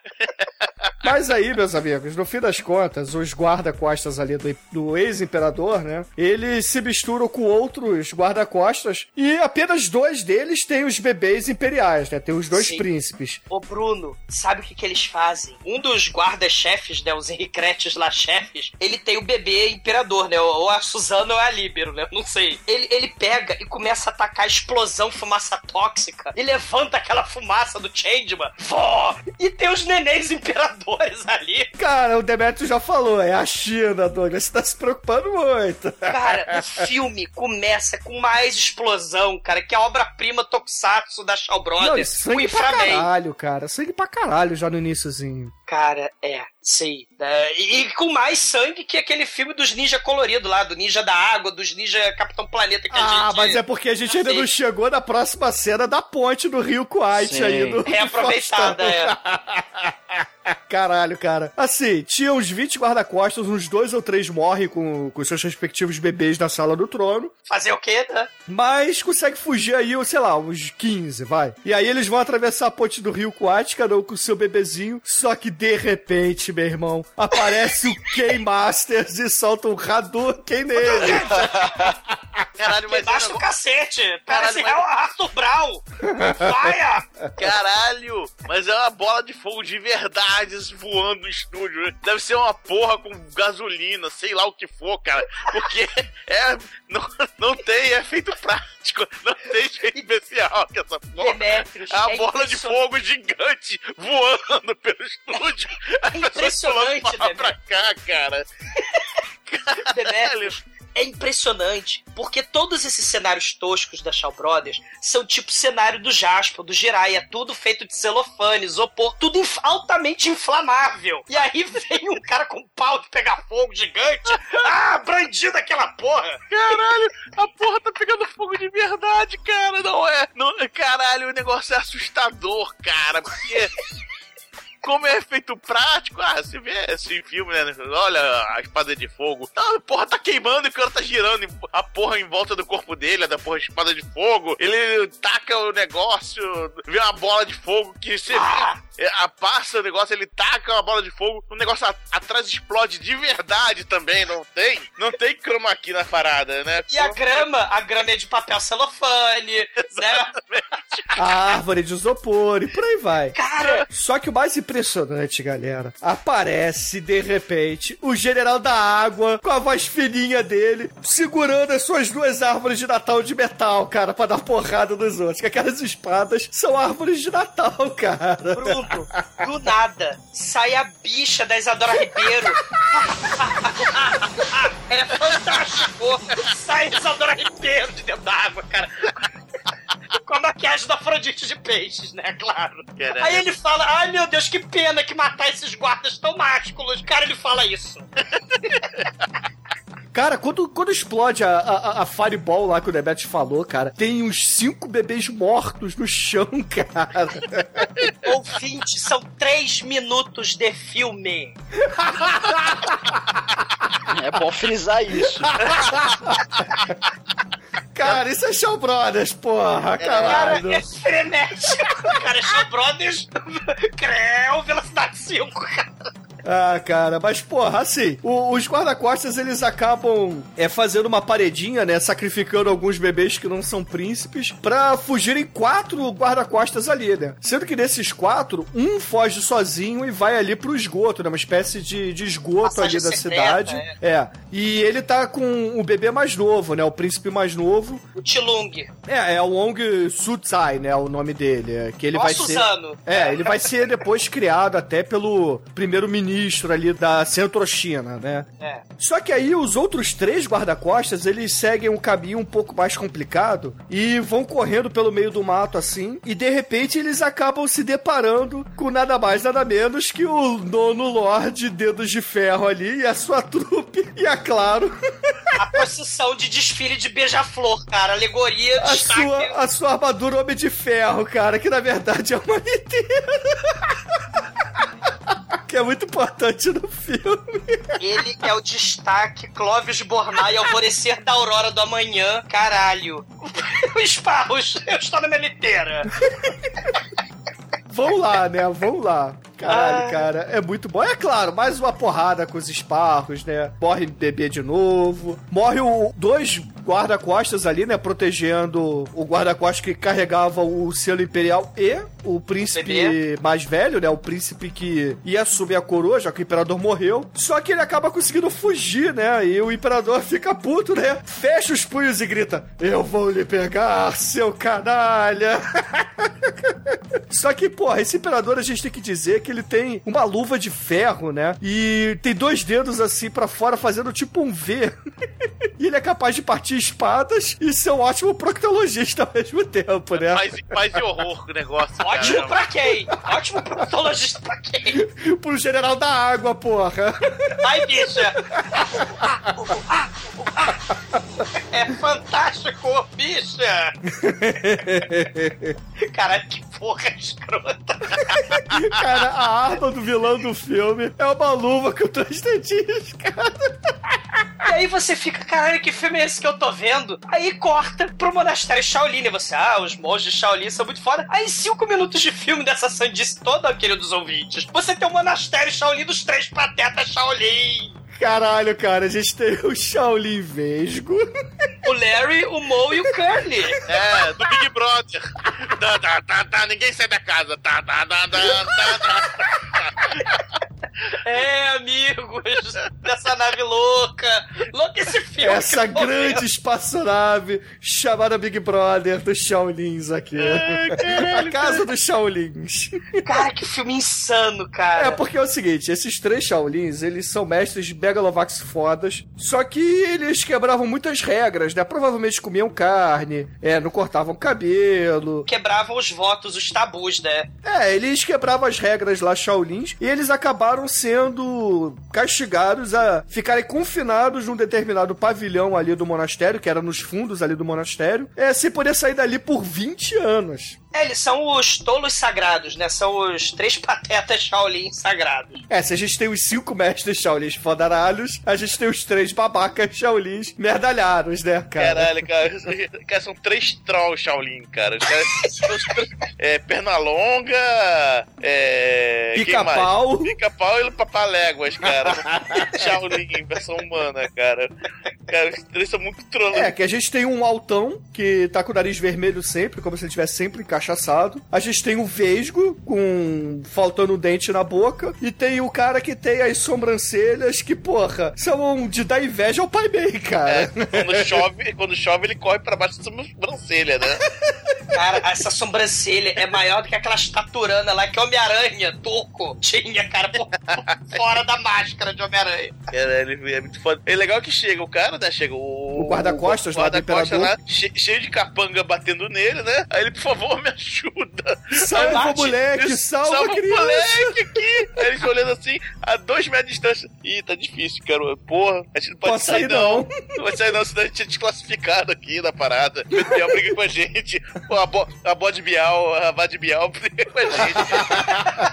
Mas aí, meus amigos, no fim das contas, os guarda-costas ali do, do ex-imperador, né? Eles se misturam com outros guarda-costas e apenas dois deles têm os bebês imperiais, né? Tem os dois Sim. príncipes. Ô Bruno, sabe o que, que eles fazem? Um dos guarda-chefes, né, os Henricretes lá, chefes, ele tem o bebê imperador, né? Ou a Suzana ou a Líbero, né? Não sei. Ele, ele pega e começa a atacar explosão, fumaça tóxica, e levanta aquela fumaça do Changeman. Vó! E tem os nenéns imperadores ali. Cara, o Demetrio já falou, é a China, Douglas. Você tá se preocupando muito. Cara, o filme começa com mais explosão, cara, que é a obra-prima Tokusatsu da Shaw Não, Brothers, o sangue pra caralho, cara. Sangue pra caralho já no iníciozinho. Cara, é, sei. É, e, com mais sangue que aquele filme dos ninja colorido lá, do ninja da água, dos ninja Capitão Planeta que a Ah, gente. mas é porque a gente ainda não chegou na próxima cena da ponte do Rio Kuwait aí. Do, Reaproveitada, é. *laughs* Caralho, cara. Assim, tinha uns 20 guarda-costas, uns dois ou três morrem com, com seus respectivos bebês na sala do trono. Fazer o quê, né? Mas consegue fugir aí, sei lá, uns 15, vai. E aí eles vão atravessar a ponte do Rio Kuwait, cada um com o seu bebezinho. Só que de repente, meu irmão, aparece o K-Masters e solta um Hadouken nele. *laughs* Caralho, mas é Debaixo do cacete. Caralho, Parece mas- real Arthur Brown. Vaia! Caralho! Mas é uma bola de fogo de verdade voando no estúdio. Deve ser uma porra com gasolina, sei lá o que for, cara. Porque *laughs* é. Não, não tem efeito prático, não tem efeito especial que essa porra. Demetrius, É uma é bola de fogo gigante voando pelo estúdio. As pessoas pulando impressionante, pra lá pra cá, cara. Demetrius, é impressionante, porque todos esses cenários toscos da Shaw Brothers são tipo cenário do Jasper, do Jirai, é tudo feito de celofane, isopor, tudo inf- altamente inflamável. E aí vem um cara com um pau de pegar fogo gigante, ah, brandido aquela porra. Caralho, a porra tá pegando fogo de verdade, cara. Não é. Não, caralho, o negócio é assustador, cara. Porque. Como é efeito prático, ah, você vê esse filme, né? Olha a espada de fogo. Ah, a porra tá queimando e o cara tá girando a porra em volta do corpo dele, da porra espada de fogo. Ele taca o negócio, vê uma bola de fogo que você vê, é, a passa o negócio, ele taca uma bola de fogo, o negócio a- atrás explode de verdade também, não tem? Não tem chroma aqui na parada, né? E a grama, a grama é de papel celofane, né? *laughs* A árvore de isopor e por aí vai. Cara, Só que o mais impressionante, galera, aparece de repente o general da água com a voz fininha dele, segurando as suas duas árvores de Natal de metal, cara, pra dar porrada nos outros. Que aquelas espadas são árvores de Natal, *laughs* cara. Bruno, do nada, sai a bicha da Isadora Ribeiro. *laughs* é fantástico! Sai a Isadora Ribeiro de dentro da água, cara. *laughs* Com a maquiagem da Afrodite de peixes, né? Claro. Caralho. Aí ele fala: Ai meu Deus, que pena que matar esses guardas tão másculos. Cara, ele fala isso. *laughs* Cara, quando, quando explode a, a, a Fireball lá que o Demet falou, cara, tem uns cinco bebês mortos no chão, *laughs* cara. Ouvinte, são três minutos de filme. É bom frisar isso. Cara, isso é Shaw Brothers, porra, Cara, caralho. é frenético. Cara, é Shaw Brothers, *laughs* Creu, Velocidade 5, cara. Ah, cara, mas porra, assim, o- os guarda-costas eles acabam é, fazendo uma paredinha, né? Sacrificando alguns bebês que não são príncipes pra fugirem quatro guarda-costas ali, né? Sendo que desses quatro, um foge sozinho e vai ali pro esgoto, né? Uma espécie de, de esgoto Passagem ali da secreta, cidade. É. E ele tá com o bebê mais novo, né? O príncipe mais novo. O Tilung. É, é o Ong Sutsai, né? O nome dele. é, Que ele Ó, vai ser. Suzano. É, ele vai ser depois criado até pelo primeiro-ministro ali da Centro-China, né? É. Só que aí os outros três guarda-costas, eles seguem um caminho um pouco mais complicado e vão correndo pelo meio do mato assim, e de repente eles acabam se deparando com nada mais nada menos que o nono Lorde Dedos de Ferro ali e a sua *laughs* trupe, e é claro, A procissão de desfile de beija-flor, cara. Alegoria, a destaque. sua, a sua armadura Homem de Ferro, cara, que na verdade é uma *laughs* inteira. *laughs* que é muito importante no filme. Ele é o destaque Clóvis Bornai, alvorecer da aurora do amanhã. Caralho. *laughs* Esparros, eu estou na minha liteira. Vão lá, né? Vão lá. Caralho, Ah. cara, é muito bom. É claro, mais uma porrada com os esparros, né? Morre bebê de novo. Morre o dois guarda-costas ali, né? Protegendo o guarda-costas que carregava o selo imperial e o príncipe Bebê. mais velho, né? O príncipe que ia assumir a coroa, já que o imperador morreu. Só que ele acaba conseguindo fugir, né? E o imperador *laughs* fica puto, né? Fecha os punhos e grita: Eu vou lhe pegar, seu canalha! *laughs* Só que, porra, esse imperador a gente tem que dizer que ele tem uma luva de ferro, né? E tem dois dedos assim pra fora fazendo tipo um V. *laughs* e ele é capaz de partir espadas e ser um ótimo proctologista ao mesmo tempo, né? Paz, paz e horror o negócio. Ótimo cara. pra quem? Ótimo proctologista pra quem? Pro general da água, porra. Ai, bicha! É fantástico, bicha! Caralho, que porra escrota! Cara, a arma do vilão do filme é uma luva com três dedinhos, cara. E aí você fica, caralho, que filme é esse que eu tô vendo? Aí corta pro monastério Shaolin e você, ah, os monges Shaolin são muito foda. Aí cinco minutos de filme dessa sandice toda, queridos ouvintes, você tem o monastério Shaolin dos três patetas Shaolin. Caralho, cara, a gente tem o Shaolin Vesgo. O Larry, o Mo e o Curly. É, do Big Brother. Tá, tá, tá, tá, ninguém sai da casa. Tá, tá, tá, tá, tá, tá. É, amigos, dessa nave louca. Louco esse filme. Essa grande espaçonave chamada Big Brother dos Shaolins aqui. a casa dos Shaolins. Cara, que filme insano, cara. É, porque é o seguinte, esses três Shaolins, eles são mestres de Megalovax fodas, só que eles quebravam muitas regras, né? Provavelmente comiam carne, é, não cortavam cabelo. Quebravam os votos, os tabus, né? É, eles quebravam as regras lá Shaolins e eles acabaram sendo castigados a ficarem confinados num determinado pavilhão ali do monastério, que era nos fundos ali do monastério, é, sem poder sair dali por 20 anos. É, eles são os tolos sagrados, né? São os três *laughs* patetas Shaolin sagrados. É, se a gente tem os cinco mestres Shaolins fodaralhos, a gente tem os três babacas Shaolins merdalhados, né, cara? Caralho, cara. *laughs* cara, São três trolls Shaolin, cara. Os caras *laughs* é, Pernalonga, é. Pica-pau. Pica-pau e papaléguas, cara. *laughs* Shaolin, versão humana, cara. Cara, os três são muito trolls. É, que a gente tem um altão que tá com o nariz vermelho sempre, como se ele estivesse sempre encaixaçado. A gente tem o vesgo, com faltando um dente na boca. E tem o cara que tem as sobrancelhas que, porra, são de dar inveja ao Pai Mei, cara. É, quando chove, quando chove, ele corre pra baixo da sobrancelha, né? Cara, essa sobrancelha é maior do que aquela estaturana lá que Homem-Aranha, turco, tinha, cara, por- por fora da máscara de Homem-Aranha. Caralho, ele é muito foda. É legal que chega o cara, né? Chega o. O guarda-costas lá do guarda-costas imperador. lá, che- cheio de capanga batendo nele, né? Aí ele, por favor, me ajuda. Salva bate, o moleque, salva, a o moleque aqui. Aí eles olhando assim, a dois metros de distância. Ih, tá difícil, cara. Porra, a gente não pode Pode sair, sair, não. não. Não vai sair não, senão a gente é desclassificado aqui na parada. O Bial briga com a gente. Pô, A, bo, a bode Bial, a Vade Bial briga com a gente.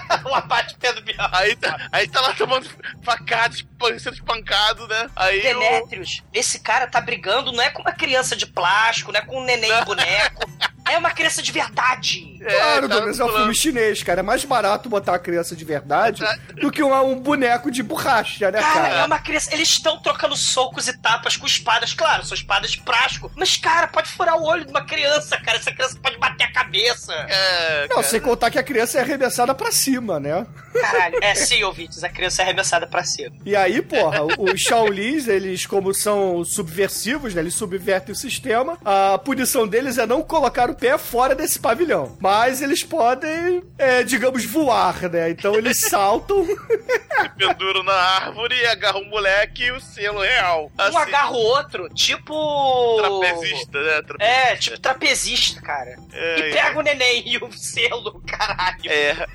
*laughs* O abate Pedro Bial. Aí tá, aí tá lá tomando facadas, sendo espancado, né? Aí o... Demétrios, esse cara tá brigando não é com uma criança de plástico, não é com um neném boneco. *laughs* É uma criança de verdade. Claro, tá Douglas, é um filme chinês, cara. É mais barato botar uma criança de verdade do que um, um boneco de borracha, né, Cara, é cara? uma criança. Eles estão trocando socos e tapas com espadas. Claro, são espadas de plástico. Mas, cara, pode furar o olho de uma criança, cara. Essa criança pode bater a cabeça. É, Não, cara. sem contar que a criança é arremessada pra cima, né? Caralho. É, sim, ouvintes. A criança é arremessada pra cima. E aí, porra, os Shaolins, eles, como são subversivos, né? Eles subvertem o sistema. A punição deles é não colocar o pé fora desse pavilhão. Mas eles podem, é, digamos, voar, né? Então eles *laughs* saltam. se penduram na árvore e agarram o moleque e o selo real. Um Assim, agarra o outro, tipo. Trapezista, né? Trapezista. É, tipo trapezista, cara. É, e pega o neném e o selo, caralho. É.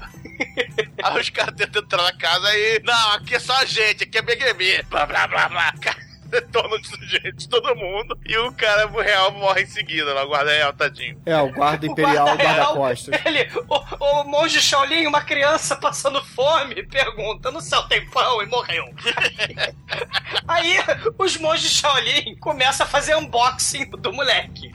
Aí os caras tentam entrar na casa aí. Não, aqui é só a gente, aqui é BGB. Blá blá blá blá. Detona de gente, todo mundo. E o cara real morre em seguida, lá, o guarda real, tadinho. É, o guarda *laughs* imperial, guarda real, guarda-costas. Ele, o, o monge Shaolin, uma criança passando fome, pergunta: no céu tem pão? E morreu. *laughs* Aí os monges Shaolin começam a fazer unboxing do moleque.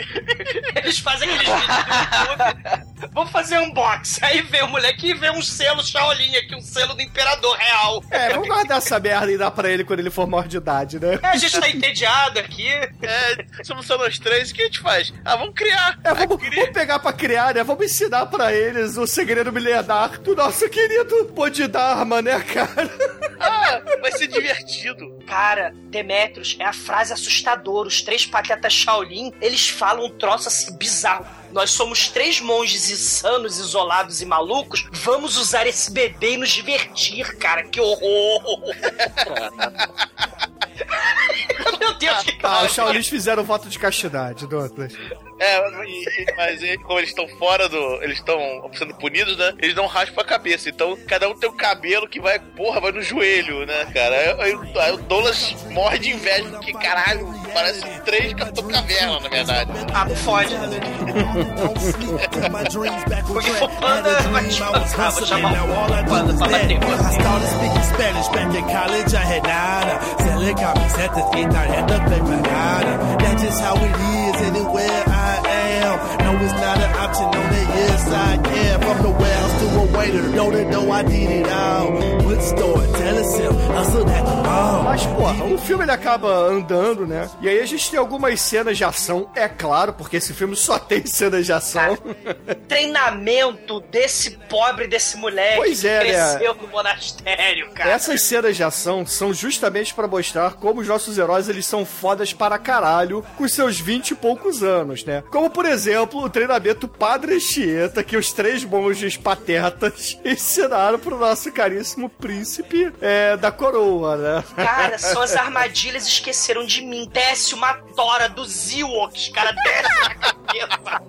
Eles fazem aqueles vídeos do YouTube. Vamos fazer unboxing. Aí vem o moleque e vê um selo Shaolin aqui, um selo do imperador real. É, vamos guardar essa merda e dar pra ele quando ele for maior de idade, né? É, a gente tá entediado aqui. É, somos só nós três, o que a gente faz? Ah, vamos criar. É, vamos, cria. vamos pegar pra criar, né? Vamos ensinar pra eles o segredo milenar do nosso querido Bodhidharma, né, cara? Ah, vai ser divertido. Cara, Demetrius, é a frase assustadora. Os três patetas Shaolin, eles falam um troço assim bizarro. Nós somos três monges insanos, isolados e malucos. Vamos usar esse bebê e nos divertir, cara. Que horror! *laughs* Meu Deus, que Ah, os Shaolins fizeram voto de castidade, Douglas. É, mas e- como eles estão fora do. Eles estão sendo punidos, né? Eles não raspam a cabeça. Então, cada um tem um cabelo que vai, porra, vai no joelho, né, cara? Aí, aí- aí o Douglas morre de inveja, porque, caralho, parece três Capitão Caverna, na verdade. Ah, fode. Porque for panda, vai vou chamar um panda pra bater. I started Mas, porra, o filme ele acaba andando, né? E aí a gente tem algumas cenas de ação, é claro, porque esse filme só *laughs* tem cenas de ação. Treinamento desse pobre, desse moleque Pois é, que né? cresceu no monastério, cara. Essas cenas de ação são justamente pra mostrar como os nossos heróis eles são fodas para caralho com seus 20 e poucos anos, né? Como, por exemplo, o treinamento Padre Chieta que os três monges patetas *laughs* ensinaram pro nosso caríssimo príncipe é, da coroa, né? Cara, são as armadilhas esqueceram de mim. Desce uma tora dos Ewoks, cara, desce na cabeça.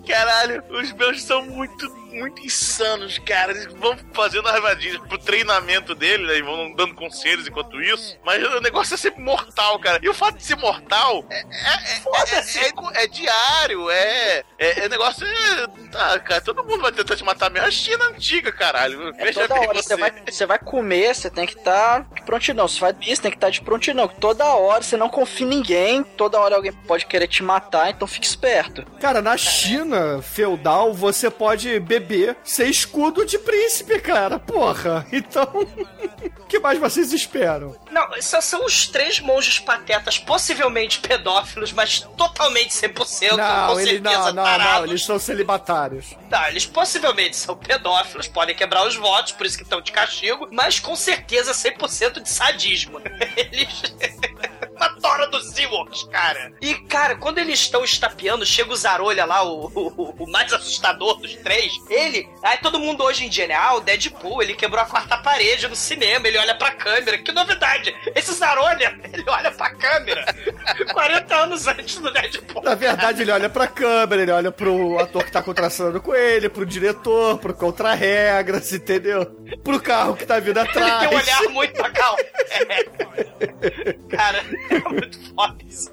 *laughs* Caralho, os meus são muito, muito insanos, cara. Eles vão fazendo armadilhas pro treinamento dele, né? E vão dando conselhos enquanto isso. Mas o negócio é sempre mortal, cara. E o fato de ser mortal é, é, é, é- é diário, é. É, é negócio. É, tá, cara, todo mundo vai tentar te matar mesmo. A China antiga, caralho. É Veja toda bem hora, você vai, você vai comer, você tem que estar de prontidão. Você vai isso, tem que estar de prontidão. Toda hora, você não confia em ninguém, toda hora alguém pode querer te matar, então fique esperto. Cara, na China feudal, você pode beber ser escudo de príncipe, cara. Porra. Então, o *laughs* que mais vocês esperam? Não, só são os três monges patetas, possivelmente pedófilos, mas totalmente 100%, Não, com eles certeza não, não, não, eles são celibatários. Tá, eles possivelmente são pedófilos, podem quebrar os votos, por isso que estão de castigo, mas com certeza 100% de sadismo. *laughs* Eles. *laughs* Uma tora dos Ewoks, cara. E, cara, quando eles estão estapeando, chega o Zarolha lá, o, o, o mais assustador dos três. Ele. Aí todo mundo hoje em dia, né? Ah, o Deadpool, ele quebrou a quarta parede no cinema, ele olha pra câmera. Que novidade! Esse Zarolha, ele olha pra câmera *laughs* 40 anos antes do Deadpool. Na verdade, ele olha pra câmera, ele olha pro ator que tá contracenando com ele, pro diretor, pro contra-regras, entendeu? Pro carro que tá vindo Ele atrás. tem um olhar muito *laughs* legal. É. Cara, é muito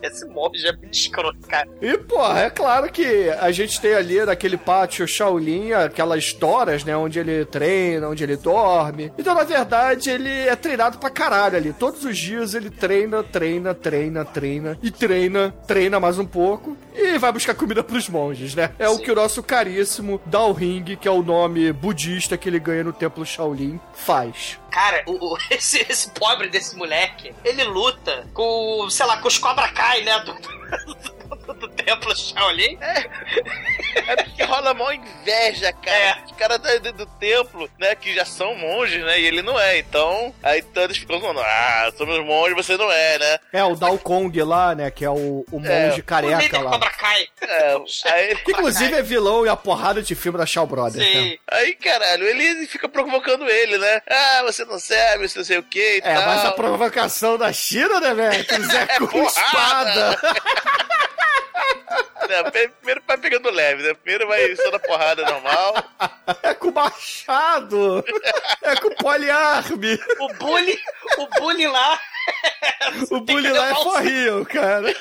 esse monge, é muito escroto, cara. E, porra, é claro que a gente tem ali naquele pátio Shaolin aquelas toras, né? Onde ele treina, onde ele dorme. Então, na verdade, ele é treinado pra caralho ali. Todos os dias ele treina, treina, treina, treina. E treina, treina mais um pouco. E vai buscar comida pros monges, né? É o que o nosso caríssimo Dao Ring, que é o nome budista que ele ganha no templo Shaolin, faz. Cara, o, o- *laughs* esse, esse pobre desse moleque, ele luta com, sei lá, com os Cobra Kai, né? Do, do, templo Shaolin. É porque rola mó inveja, cara. É. Os caras do, do- do templo, né, que já são monges, né, e ele não é. Então, aí todos ficam falando, ah, somos monges, você não é, né? É o Dao Kong lá, né? Que é o, o monge É, o líder careca lá. Cobra Kai. É, aí, *laughs* Que inclusive é vilão e a porrada de filme da Shaw Brothers. né? Sim. aí, caralho, ele fica provocando ele, né? Ah, você não serve, você não sei o que e É, tal. mas a provocação da China, né, velho? Que *laughs* Zé com porrada. espada. *laughs* *laughs* Né, Primeiro vai pegando leve, né? Primeiro vai só na porrada normal. É com machado. É com poliarme. O bully, o bully lá. O bully lá é for real, cara.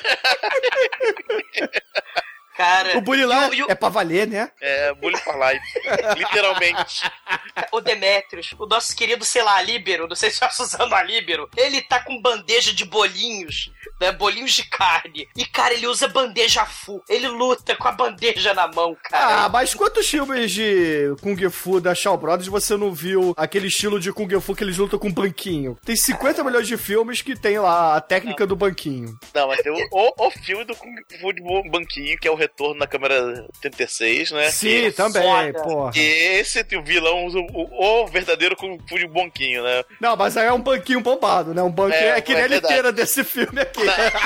Cara, O bully lá o- o- é pra valer, né? É, bullying for life. Literalmente. o Demetrius, o nosso querido, sei lá, Líbero, não sei se é usando a Líbero, ele tá com bandeja de bolinhos, né? Bolinhos de carne. E, cara, ele usa bandeja full. Ele luta com a bandeja na mão, cara. Ah, mas quantos filmes de Kung Fu da Shaw Brothers você não viu aquele estilo de Kung Fu que eles lutam com banquinho? Tem 50 milhões de filmes que tem lá a técnica do banquinho. Não, mas tem o, o, o filme do Kung Fu de Banquinho, que é o retorno na câmera 86, né? Sim, também, foda. porra. Que esse o vilão usa o, o verdadeiro Kung Fu de Banquinho, né? Não, mas aí é um banquinho bombado, né? Um banquinho É, é, que nem é a liteira desse filme aqui.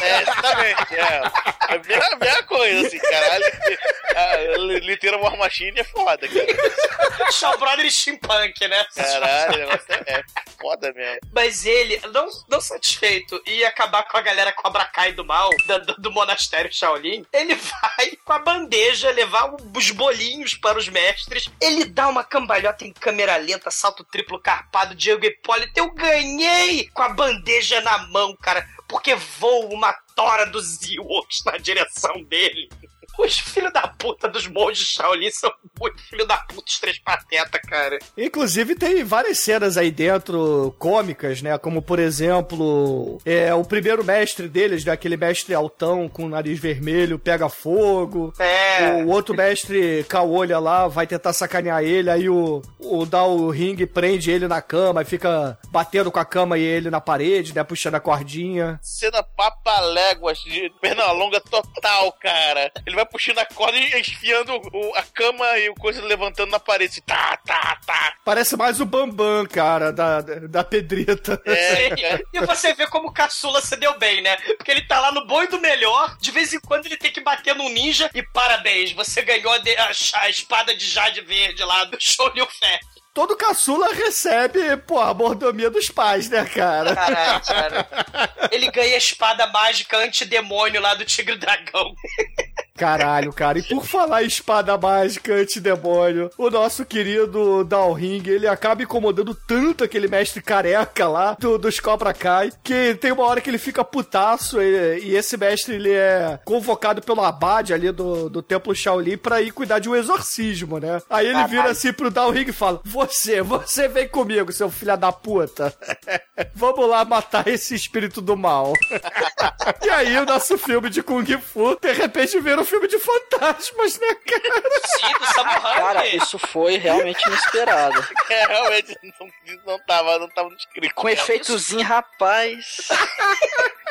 É, exatamente, é. É a mesma, coisa, assim, caralho. A liteira War Machine é foda, cara. Shaw Brothers steampunk, né? Caralho, o negócio é, é foda mesmo. Mas ele, não, não satisfeito em acabar com a galera Cobra Kai do mal, do, do monastério Shaolin, ele vai com a bandeja levar os bolinhos para os mestres. Ele dá uma cambalhota em câmera lenta, salto triplo carpado, Diego Hipólito. Eu ganhei com a bandeja na mão, cara, porque voa uma tora dos Ewoks na direção dele. Os filhos da puta dos monges Shaolin são muito filho da puta, os três pateta, cara. Inclusive tem várias cenas aí dentro cômicas, né? Como por exemplo, é o primeiro mestre deles, né? Aquele mestre altão com o nariz vermelho, pega fogo. É. O outro mestre caolha lá vai tentar sacanear ele, aí o, o Dal Ring prende ele na cama e fica batendo com a cama e ele na parede, né? Puxando a cordinha. Cena papaléguas de perna longa total, cara. Ele vai puxando a corda e esfiando o- a cama e o coisa levantando na parede. assim, Tá, tá, tá. Parece mais o Bambam, cara, da, da pedrita. É, cara. E você vê como o caçula se deu bem, né? Porque ele tá lá no bom e do melhor. De vez em quando ele tem que bater num ninja. E parabéns, você ganhou a, de- a- a espada de Jade Verde lá do Show Liu Fé. Todo caçula recebe, pô, a mordomia dos pais, né, cara? Caralho, *laughs* cara. Ele ganha a espada mágica antidemônio lá do Tigre Dragão. Caralho, cara. E por falar em espada mágica antidemônio, o nosso querido Dalring, ele acaba incomodando tanto aquele mestre careca lá do, dos Cobra Kai, que tem uma hora que ele fica putaço e, e esse mestre, ele é convocado pelo abade ali do, do templo Shaolin pra ir cuidar de um exorcismo, né? Aí ele vira assim pro Dalring e fala, você, você vem comigo, seu filho da puta. Vamos lá matar esse espírito do mal. E aí, o nosso filme de Kung Fu, de repente, vira um filme de fantasmas, né, cara? Sim, do Samurai. Cara, isso foi realmente inesperado. É, realmente não, não tava, não tava no script. Com efeitozinho, rapaz.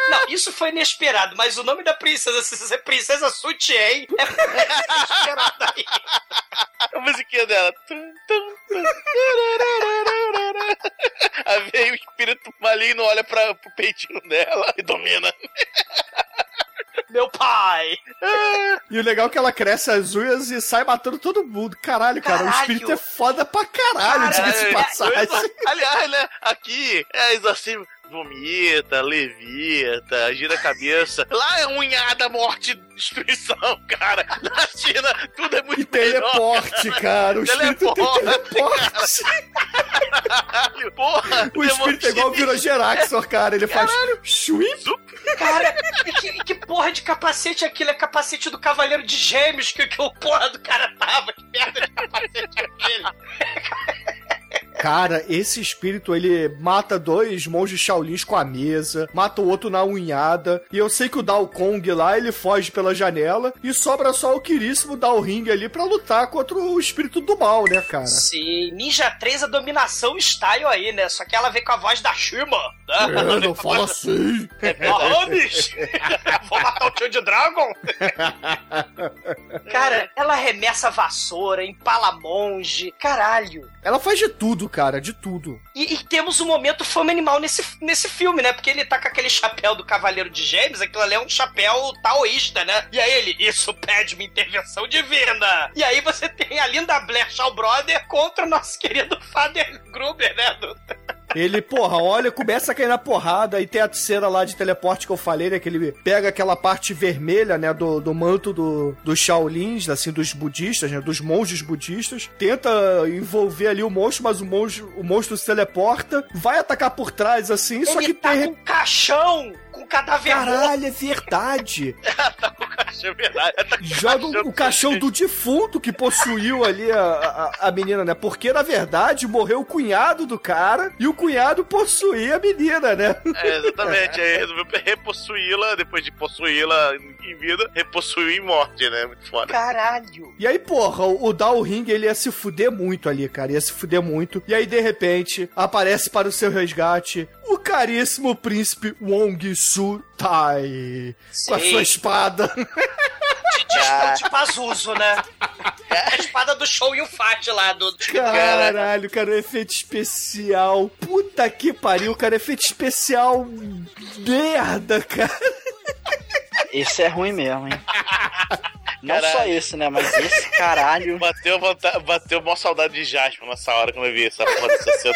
Não, isso foi inesperado, mas o nome da princesa, se ser Princesa Sutien, é inesperado aí. A musiquinha dela. Aí vem o espírito maligno, olha pra, pro peitinho dela e domina. Meu pai. E o legal é que ela cresce as unhas e sai matando todo mundo. Caralho, cara, o Caralho. espírito é foda pra caralho, diga-se de É, passagem. Aliás, né, aqui é exorcismo. Vomita, levita, gira a cabeça. Lá é unhada, morte, destruição, cara. Na China, tudo é muito E melhor. teleporte, cara. O espírito tem Teleporte. teleporte. Caralho, porra. O espírito é igual o Virogeraxor, cara. Ele faz chuim. Cara, e que, que porra de capacete é aquilo? É capacete do Cavaleiro de Gêmeos que, que o porra do cara tava. Que merda de capacete é aquele? Cara, esse espírito, ele mata dois monges Shaolins com a mesa, mata o outro na unhada, e eu sei que o Dao Kong lá, ele foge pela janela, e sobra só o queríssimo Dao Ring ali pra lutar contra o espírito do mal, né, cara? Sim, Ninja 3 a dominação style aí, né? Só que ela vem com a voz da Shima. É, Né? não fala assim. *laughs* Mahomes! *laughs* Vou matar o tio de Dragon! *laughs* Cara, ela arremessa a vassoura, empala monge, caralho. Ela faz de tudo, cara, de tudo. E, e temos um momento fome animal nesse, nesse filme, né? Porque ele tá com aquele chapéu do Cavaleiro de Gêmeos, aquilo ali é um chapéu taoísta, né? E aí ele, isso pede uma intervenção divina! E aí você tem a linda Blair Shaw Brother contra o nosso querido Father Gruber, né? Do- Ele, porra, olha, começa a cair na porrada e tem a cena lá de teleporte que eu falei, né? Que ele pega aquela parte vermelha, né? Do, do manto do, dos Shaolins, assim, dos budistas, né? Dos monges budistas. Tenta envolver ali o monstro, mas o monstro, o monstro se teleporta, vai atacar por trás, assim, só ele que tá tem. um caixão, com cadáver. Caralho, é verdade. *laughs* É verdade. Ela tá com Joga o, o caixão do defunto que possuiu ali a, a, a menina, né? Porque, na verdade, morreu o cunhado do cara e o cunhado possuía a menina, né? É, exatamente. Aí resolveu repossuí-la, depois de possuí-la em vida, repossuiu em morte, né? Muito foda. Caralho. E aí, porra, o, o Dao Ring, ele ia se fuder muito ali, cara. Ia se fuder muito. E aí, de repente, aparece para o seu resgate o caríssimo príncipe Wong Su Tai. Com a sua espada. De, de, Pazuzu, né? A espada do show e o Fat lá do. Caralho, cara, o efeito especial. Puta que pariu, cara. Efeito especial. Merda, cara. Esse é ruim mesmo, hein? *laughs* Não Caralho. só esse, né? Mas esse caralho. Bateu, vontade, bateu mó saudade de Jasper nessa hora quando eu vi essa porra dessa cena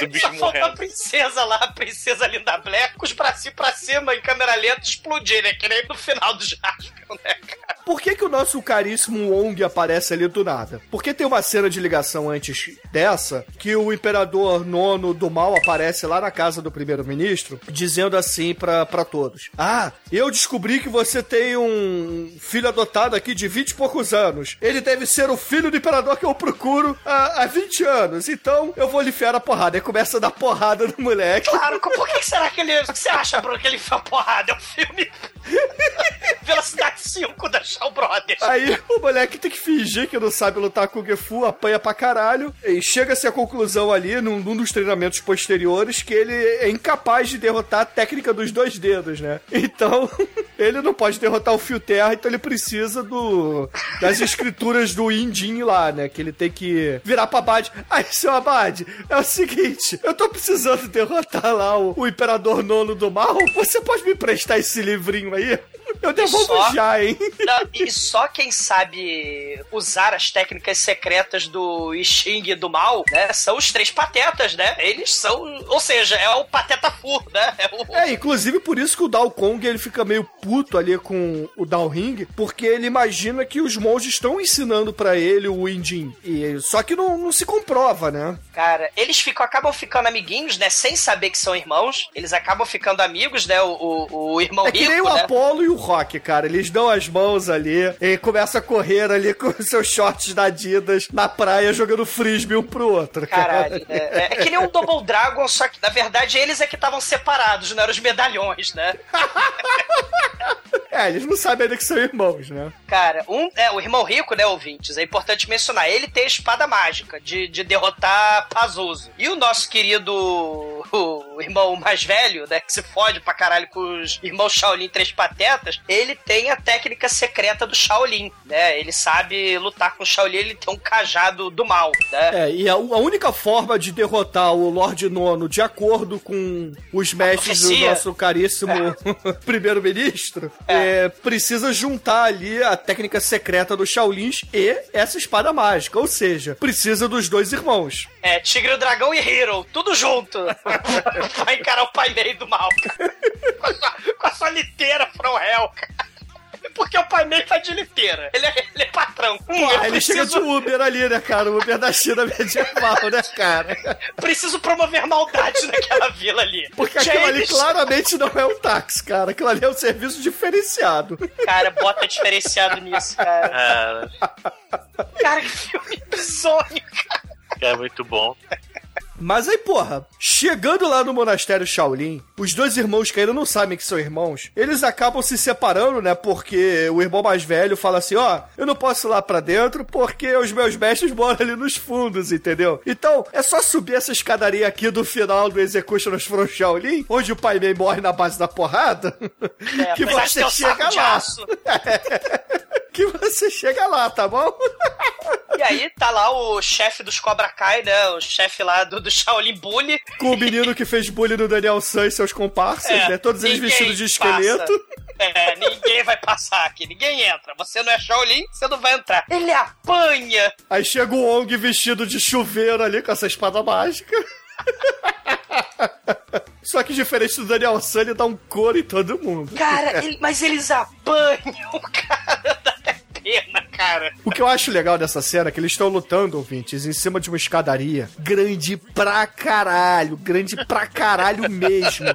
do bicho Só falta a morrendo. princesa lá, a princesa Linda Black, com os bracinhos pra cima em câmera lenta explodir, né? Que nem no final do Jasper, né, cara? por que que o nosso caríssimo Wong aparece ali do nada? Porque tem uma cena de ligação antes dessa, que o imperador nono do mal aparece lá na casa do primeiro-ministro, dizendo assim pra, pra todos: Ah, eu descobri que você tem um filho adotado aqui de 20 e poucos anos. Ele deve ser o filho do imperador que eu procuro há, há 20 anos. Então eu vou lhe enfiar a porrada. Aí começa a dar porrada no moleque. Claro, por que será que ele. O que você acha, Bruno, que ele foi porrada? É um filme. *laughs* Velocidade 5 da Shaw Brothers. Aí o moleque tem que fingir que não sabe lutar com o Gefu, apanha pra caralho, e chega-se à conclusão ali, num, num dos treinamentos posteriores, que ele é incapaz de derrotar a técnica dos dois dedos, né? Então, *laughs* ele não pode derrotar o Fio Terra, então ele precisa do das escrituras do Indin lá, né? Que ele tem que virar pra Abad. Aí, seu Abad, é o seguinte, eu tô precisando derrotar lá o, o Imperador Nono do Mal, você pode me prestar esse livrinho aí? Eu devolvo só- já, hein? *laughs* Não, e só quem sabe usar as técnicas secretas do e do mal, né? São os três patetas, né? Eles são. Ou seja, é o pateta fu, né? É o. É, inclusive por isso que o Dao Kong ele fica meio puto ali com o Dao Ring, porque ele imagina que os monges estão ensinando pra ele o Indin. E só que não, não se comprova, né? Cara, eles ficam, acabam ficando amiguinhos, né? Sem saber que são irmãos. Eles acabam ficando amigos, né? O, o, o irmão É que nem rico, o né? Apollo e o Rock, cara. Eles dão as mãos ali e começa a correr ali com os seus shorts da Adidas na praia jogando frisbee um pro outro, cara. Caralho, né? É, é que nem um Double Dragon, só que na verdade eles é que estavam separados, não eram os medalhões, né? *laughs* É, eles não sabem ainda que são irmãos, né? Cara, um, é, o irmão rico, né, ouvintes? É importante mencionar. Ele tem a espada mágica de, de derrotar Pazuzu. E o nosso querido o irmão mais velho, né, que se fode pra caralho com os irmãos Shaolin Três Patetas, ele tem a técnica secreta do Shaolin, né? Ele sabe lutar com o Shaolin, ele tem um cajado do mal, né? É, e a, a única forma de derrotar o Lorde Nono, de acordo com os mestres do nosso caríssimo *laughs* primeiro-ministro, é. precisa juntar ali a técnica secreta do Shaolin e essa espada mágica. Ou seja, precisa dos dois irmãos. É, Tigre, o Dragão e Hero, tudo junto. *laughs* Vai encarar o pai meio do mal. Com a sua, com a sua liteira from hell, cara. Porque o pai meio vai de liteira. Ele é, ele é patrão. Ah, ele chega de preciso, Uber ali, né, cara? O Uber da China medieval, né, cara? preciso promover maldade naquela vila ali. Porque aquilo ali James, claramente não é um táxi, cara. Aquilo ali é um serviço diferenciado. Cara, bota diferenciado nisso, cara. Cara, Cara, que filme bizonho, cara. É muito bom. Mas aí, porra, chegando lá no monastério Shaolin, os dois irmãos que ainda não sabem que são irmãos, eles acabam se separando, né? Porque o irmão mais velho fala assim: ó, eu não posso ir lá pra dentro porque os meus mestres moram ali nos fundos, entendeu? Então, é só subir essa escadaria aqui do final do Executioners from Shaolin, onde o pai Mei morre na base da porrada, *laughs* É, que você chega lá. *laughs* que você chega lá, tá bom? E aí tá lá o chefe dos Cobra Kai, né? O chefe lá do, do Shaolin Bully. Com o menino que fez bullying no Daniel San e seus comparsas, É, né? Todos eles vestidos de passa. esqueleto. É, ninguém vai passar aqui, ninguém entra. Você não é Shaolin, você não vai entrar. Ele apanha. Aí chega o Ong vestido de chuveiro ali com essa espada mágica. Só que diferente do Daniel San, ele dá um couro em todo mundo. Cara, ele- mas eles apanham, cara. Cara. O que eu acho legal dessa cena é que eles estão lutando, ouvintes, em cima de uma escadaria grande pra caralho, grande pra caralho mesmo.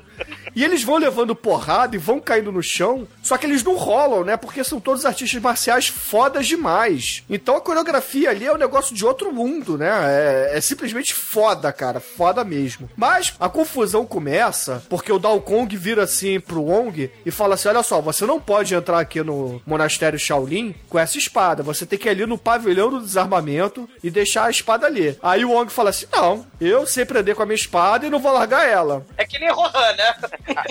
E eles vão levando porrada e vão caindo no chão, só que eles não rolam, né? Porque são todos artistas marciais fodas demais. Então a coreografia ali é um negócio de outro mundo, né? É, é simplesmente foda, cara, foda mesmo. Mas a confusão começa porque o Dao Kong vira assim pro Wong e fala assim: olha só, você não pode entrar aqui no monastério Shaolin com essa espada. Você tem que ir ali no pavilhão do desarmamento e deixar a espada ali. Aí o Wong fala assim: não, eu sei prender com a minha espada e não vou largar ela. É que nem Rohan, né?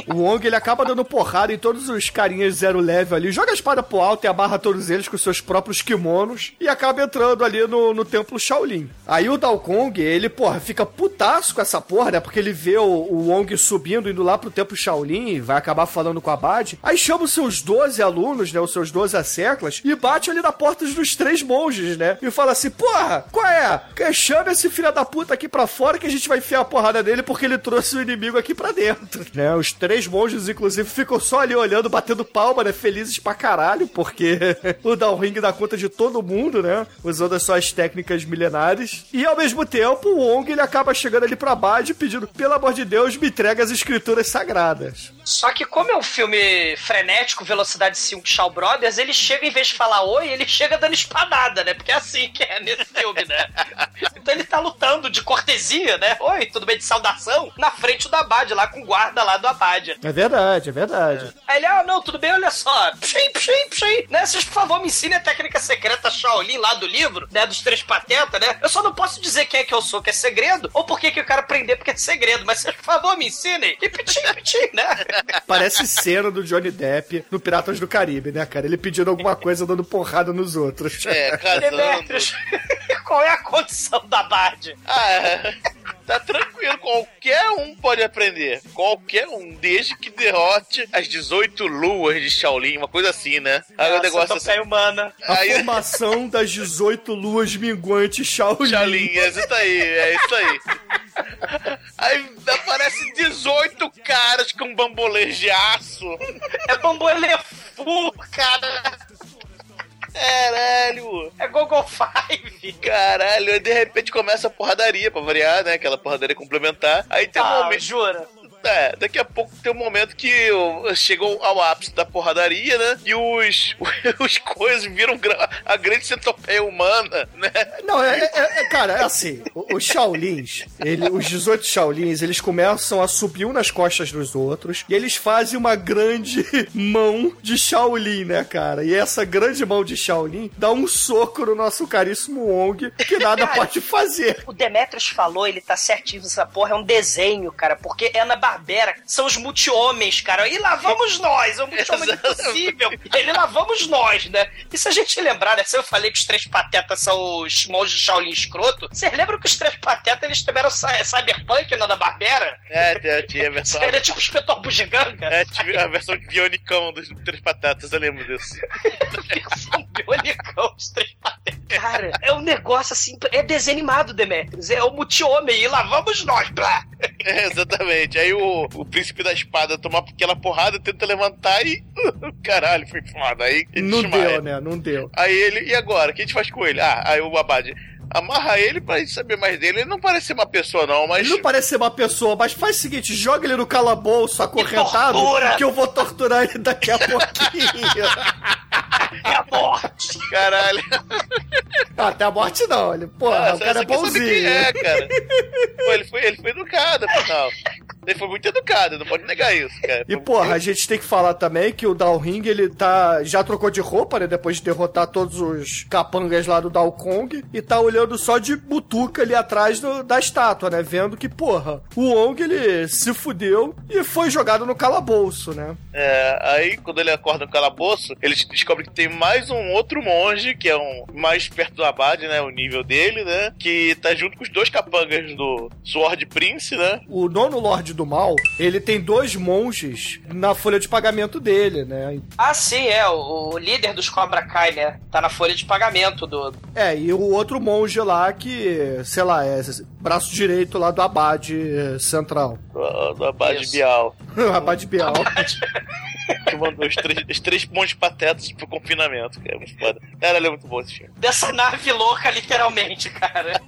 O Wong ele acaba dando porrada em todos os carinhas zero level ali, joga a espada pro alto e amarra todos eles com seus próprios kimonos e acaba entrando ali no, no templo Shaolin. Aí o Dao Kong, ele, porra, fica putaço com essa porra, né? Porque ele vê o, o Wong subindo, indo lá pro templo Shaolin, e vai acabar falando com a Bad. Aí chama os seus 12 alunos, né? Os seus 12 asseclas e bate ali na porta dos três monges, né? E fala assim: porra, qual é? Chama esse filho da puta aqui pra fora que a gente vai enfiar a porrada nele porque ele trouxe o inimigo aqui aqui pra dentro, né? Os três monges, inclusive, ficam só ali olhando, batendo palma, né? Felizes pra caralho, porque *laughs* o Dalring dá conta de todo mundo, né? Usando as suas técnicas milenares. E ao mesmo tempo, o Wong ele acaba chegando ali pra Bad pedindo, pelo amor de Deus, me entrega as escrituras sagradas. Só que como é um filme frenético, Velocidade 5 Shaw Brothers, ele chega, em vez de falar oi, ele chega dando espadada, né? Porque é assim que é nesse filme, né? *laughs* Então ele tá lutando de cortesia, né? Oi, tudo bem de saudação? Na frente do Abad, lá com o guarda lá do Abad. É verdade, é verdade. Aí ele, ah, não, tudo bem, olha só. Pshim, pshim, pshim. Né? Vocês, por favor, me ensinem a técnica secreta Shaolin lá do livro, né? Dos três patetas, né? Eu só não posso dizer quem é que eu sou, que é segredo, ou por que que eu quero aprender porque é segredo, mas vocês, por favor, me ensinem. E pitim, pitim, né? *laughs* Parece cena do Johnny Depp no Piratas do Caribe, né, cara? Ele pedindo alguma coisa, dando porrada nos outros. É, casando. Demetrius, *laughs* qual é a condição da Bard? Ah, é. Tá tranquilo, qualquer um pode aprender. Qualquer um, desde que derrote as 18 luas de Shaolin, uma coisa assim, né? Aí o negócio assim. humana. A Aí- formação das 18 luas minguantes Shaolin. Shaolin, é isso aí, é isso aí. Aí aparece 18 caras com bambolês de aço. É bambolefu, cara. Caralho! É Google Five. Caralho, aí de repente começa a porradaria pra variar, né? Aquela porradaria complementar. Aí tem um Ah, momento. jura? É, daqui a pouco tem um momento que chegou ao ápice da porradaria, né? E os, *laughs* os coisas viram a grande centopeia humana, né? Não, é, é- é- cara, é assim, o- os Shaolins, ele- os 18 Shaolins, eles começam a subir um nas costas dos outros e eles fazem uma grande *laughs* mão de Shaolin, né, cara? E essa grande mão de Shaolin dá um soco no nosso caríssimo Wong que nada pode fazer. O Demetrius falou, ele tá certinho, essa porra é um desenho, cara, porque é na Barbera, são os multi-homens, cara, e lá vamos nós, é um multi-homem *laughs* impossível, ele lá vamos nós, né? E se a gente lembrar, né, se eu falei que os três patetas são os monges de Shaolin escroto, vocês lembram que os três patetas, eles tiveram cy- Cyberpunk na da Barbera? É, tinha, tinha a versão. Ele é tipo o Espetor Bugiganga. É, tive a versão de Bionicão dos Três Patatas, eu lembro disso. *laughs* Versão bionicão, os três patetas. Cara, é um negócio assim, é desenho animado, Demetrius, é o multi-homem, e lá vamos nós, blá. É, exatamente. Aí o, o príncipe da espada toma aquela porrada, tenta levantar e. *laughs* Caralho, foi foda. Aí Não desmaia. deu, né? Não deu. Aí ele, e agora? O que a gente faz com ele? Ah, aí o Abade amarra ele pra gente saber mais dele. Ele não parece ser uma pessoa, não, mas. Ele não parece ser uma pessoa, mas faz o seguinte, joga ele no calabouço acorrentado, que eu vou torturar ele daqui a *laughs* pouquinho. É a morte. Caralho. Não, até a morte não, ele, porra, Ah, o cara é bonzinho. quem é, cara. Pô, ele foi, ele foi educado, afinal. Ele foi muito educado, não pode negar isso, cara. E, porra, a gente tem que falar também que o Dalring, ele tá. Já trocou de roupa, né? Depois de derrotar todos os capangas lá do Dao Kong. E tá olhando só de butuca ali atrás do- da estátua, né? Vendo que, porra, o Wong, ele se fudeu e foi jogado no calabouço, né? É, aí quando ele acorda no calabouço, ele descobre que tem mais um outro monge, que é um mais perto do Abade, né? O nível dele, né? Que tá junto com os dois capangas do Sword Prince, né? O nono Lorde do Mal, ele tem dois monges na folha de pagamento dele, né? Ah, sim, é. O, o líder dos Cobra Kai, né? Tá na folha de pagamento do. É, e o outro monge lá que, sei lá, é braço direito lá do Abade eh, Central. Do, do Abade Isso. Bial. *laughs* O Abade Bial. Que mandou os três, os três monges patetas pro confinamento, que é muito foda. Caralho, é muito bom esse filme. Dessa nave louca, literalmente, cara.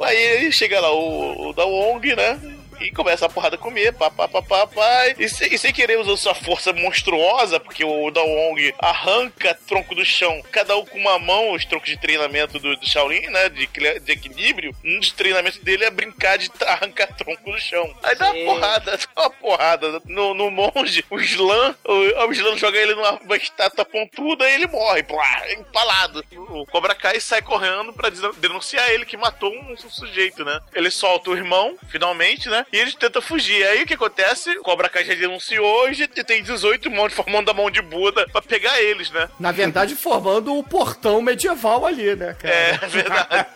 Aí chega lá o, o da Wong, né? E começa a porrada comer, pá, pá, pá, pá, pá. E, sem, e sem querer usar sua força monstruosa, porque o da Wong arranca tronco do chão, cada um com uma mão, os troncos de treinamento do, do Shaolin, né? De, de equilíbrio. Um dos treinamentos dele é brincar de *laughs* arrancar tronco do chão. Aí dá uma Sim. porrada, dá uma porrada no, no monge. O Slam, o, o Slam joga ele numa uma estátua pontuda e ele morre, plá, empalado. O Cobra Kai sai correndo pra denunciar ele que matou um sujeito, né? Ele solta o irmão, finalmente, né? E eles tentam fugir. Aí o que acontece? O Cobra Kai já denunciou e tem 18 mãos formando a mão de Buda pra pegar eles, né? Na verdade, formando o portão medieval ali, né, cara? É verdade.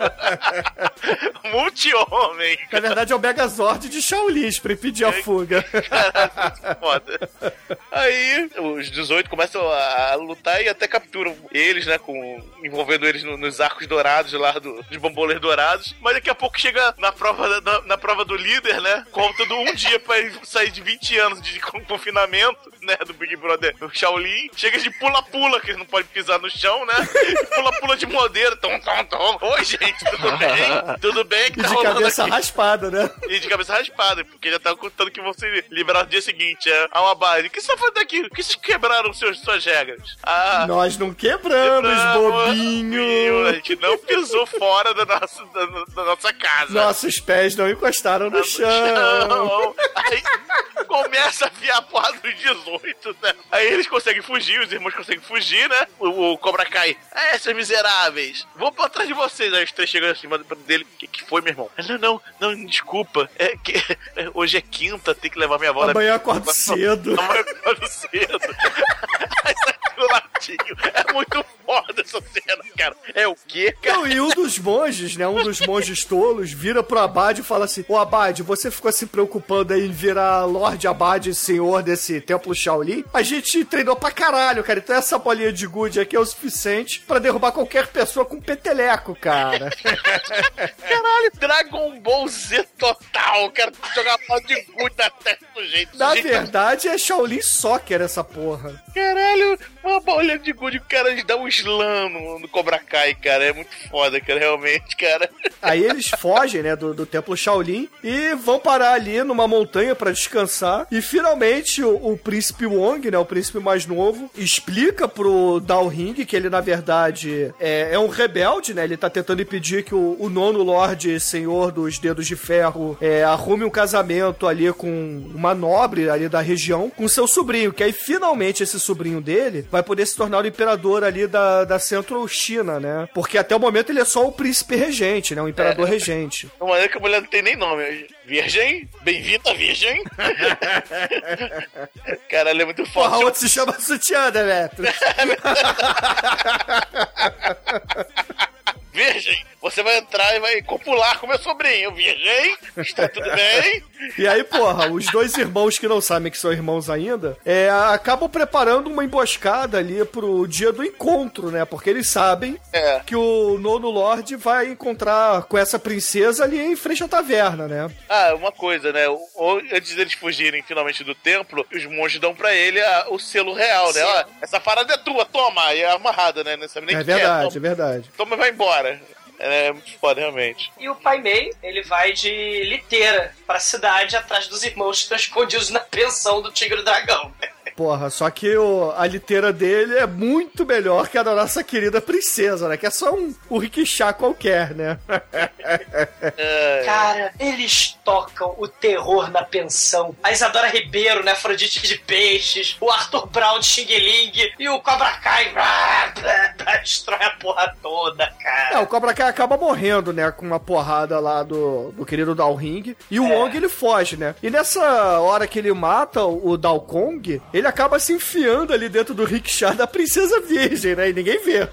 *laughs* Multi-homem. Na verdade, é o Megazord de Shaolin pra impedir a fuga. Caralho, muito foda. Aí os 18 começam a, a lutar e até capturam eles, né? Com, envolvendo eles no- nos arcos dourados lá do, dos bambolês dourados. Mas daqui a pouco chega na prova, da- na, na prova do líder, né? Né? Contando um dia pra ele sair de 20 anos de con- confinamento, né? Do Big Brother o Shaolin. Chega de pula-pula, que ele não pode pisar no chão, né? E Pula-pula de modeiro. Tom, tom, tom. Oi, gente, tudo *laughs* bem? Tudo bem? Que E tá de rolando cabeça aqui? raspada, né? E de cabeça raspada, porque já tava contando que vão se liberar no dia seguinte. É a uma base. O que você tá fazendo aqui? Por que vocês quebraram seus, suas regras? Ah. Nós não quebramos, bobinho. A gente não pisou fora da nossa, da, da nossa casa. Nossos pés não encostaram no chão. Não. Aí começa a viar a porra dos 18, né? Aí eles conseguem fugir, os irmãos conseguem fugir, né? O, o Cobra cai. É, seus miseráveis. Vou pra trás de vocês. Aí os três chegam acima dele. O que, que foi, meu irmão? Não, não, não, desculpa. É que *laughs* hoje é quinta, tem que levar minha avó. Amanhã eu acordo cedo. Amanhã eu acordo cedo. *laughs* Do latinho. É muito foda essa cena, cara. É o quê, cara? Não, e um dos monges, né? Um dos monges tolos vira pro Abade e fala assim: Ô Abade, você ficou se preocupando aí em virar Lorde Abade, senhor desse templo Shaolin? A gente treinou pra caralho, cara. Então essa bolinha de gude aqui é o suficiente pra derrubar qualquer pessoa com peteleco, cara. *laughs* Caralho, Dragon Ball Z total. Quero jogar bola de gude na testa do jeito. Na verdade, é Shaolin Soccer essa porra. Caralho, uma bola de gude, o cara dá um slam no, no Cobra Kai, cara. É muito foda, cara, realmente, cara. Aí eles fogem, né, do, do templo Shaolin e vão parar ali numa montanha pra descansar. E finalmente o, o príncipe Wong, né, o príncipe mais novo, explica pro Dao Ring que ele, na verdade, é, é um rebelde, né? Ele tá tentando impedir que o, o nono Lorde Senhor dos Dedos de Ferro é, arrume um casamento ali com uma nobre ali da região com seu sobrinho, que aí finalmente esse sobrinho dele vai poder se tornar o imperador ali da, da Centro-China, né? Porque até o momento ele é só o príncipe regente, né? O imperador É. regente. *laughs* Uma maneira que a mulher não tem nem nome. Virgem? Bem-vinda, Virgem? *laughs* Caralho, é muito Porra, foda. outro se chama Sutiã, Demetrio. *laughs* Virgem, você vai entrar e vai copular com meu sobrinho. Virgem, está tudo bem? E aí, porra, os dois irmãos que não sabem que são irmãos ainda, é, acabam preparando uma emboscada ali pro dia do encontro, né? Porque eles sabem É. que o nono Lorde vai encontrar com essa princesa ali em frente à taverna, né? Ah, uma coisa, né? O- o- Antes deles fugirem finalmente do templo, os monges dão pra ele a- o selo real, né? Ó, essa parada é tua, toma! E é amarrada, né? Não sabe nem É que é. verdade, é Toma, verdade. toma e vai embora. É muito foda, realmente. E o Pai Mei, ele vai de liteira pra cidade atrás dos irmãos que estão escondidos na pensão do Tigre Dragão. Porra, só que o- a liteira dele é muito melhor que a da nossa querida princesa, né? Que é só um, um riquixá qualquer, né? *laughs* É, Cara, eles tocam o terror na pensão. A Isadora Ribeiro, né? Afrodite de peixes. O Arthur Brown de Xing Ling. E o Cobra Kai. blá, blá, blá, destrói a porra toda, É, cara. o Cobra Kai acaba morrendo, né? Com uma porrada lá do, do querido Dao Ring. E o Wong, ele foge, né? E nessa hora que ele mata o, o Dao Kong, ele acaba se enfiando ali dentro do rickshaw da princesa virgem, né? E ninguém vê.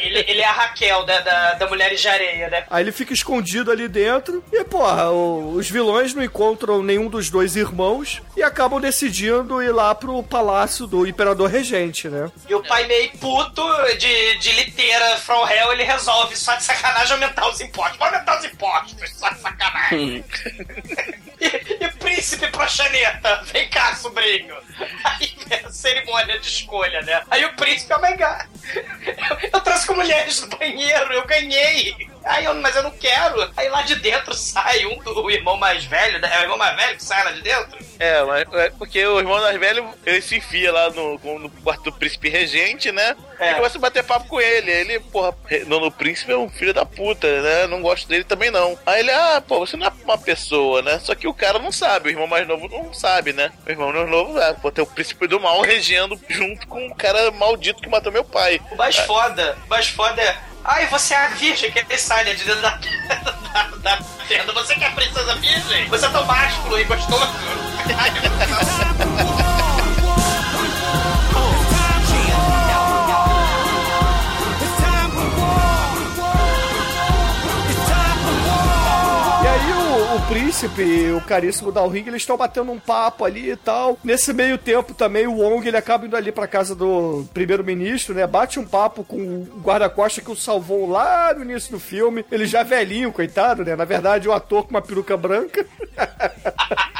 Ele, ele é a Raquel da, da, da Mulheres de Areia, né? Aí ele fica escondido ali dentro. E, porra, o- os vilões não encontram nenhum dos dois irmãos e acabam decidindo ir lá pro palácio do Imperador Regente, né? E o pai meio puto de, de liteira from hell, ele resolve só de sacanagem aumentar os impostos. Vou aumentar os impostos, só de sacanagem. *laughs* *laughs* e, e príncipe proxeneta, vem cá, sobrinho. Aí vem a cerimônia de escolha, né? Aí o príncipe, oh my god, eu, eu trouxe com mulheres do banheiro, eu ganhei. Aí eu, mas eu não quero. Aí lá de dentro sai um do irmão mais velho, né? É o irmão mais velho que sai lá de dentro. É, mas é porque o irmão mais velho, ele se enfia lá no, no quarto do príncipe regente, né? É. E começa a bater papo com ele. Ele, porra, no, príncipe é um filho da puta, né? Não gosto dele também não. Aí ele, ah, pô, você não é uma pessoa, né? Só que o cara não sabe, o irmão mais novo não sabe, né? O irmão mais novo, é, pô, tem o príncipe do mal regendo junto com o cara maldito que matou meu pai. O mais foda, o mais foda é. Ai, você é a virgem que ele sai né, de dentro da, *laughs* da, da tenda. Você que é a princesa virgem? Você é tão másculo e gostoso. *laughs* príncipe e o caríssimo Dalring, eles estão batendo um papo ali e tal. Nesse meio tempo também o Wong, ele acaba indo ali pra casa do primeiro-ministro, né? Bate um papo com o guarda-costa que o salvou lá no início do filme. Ele já velhinho, coitado, né? Na verdade, o ator com uma peruca branca. *laughs*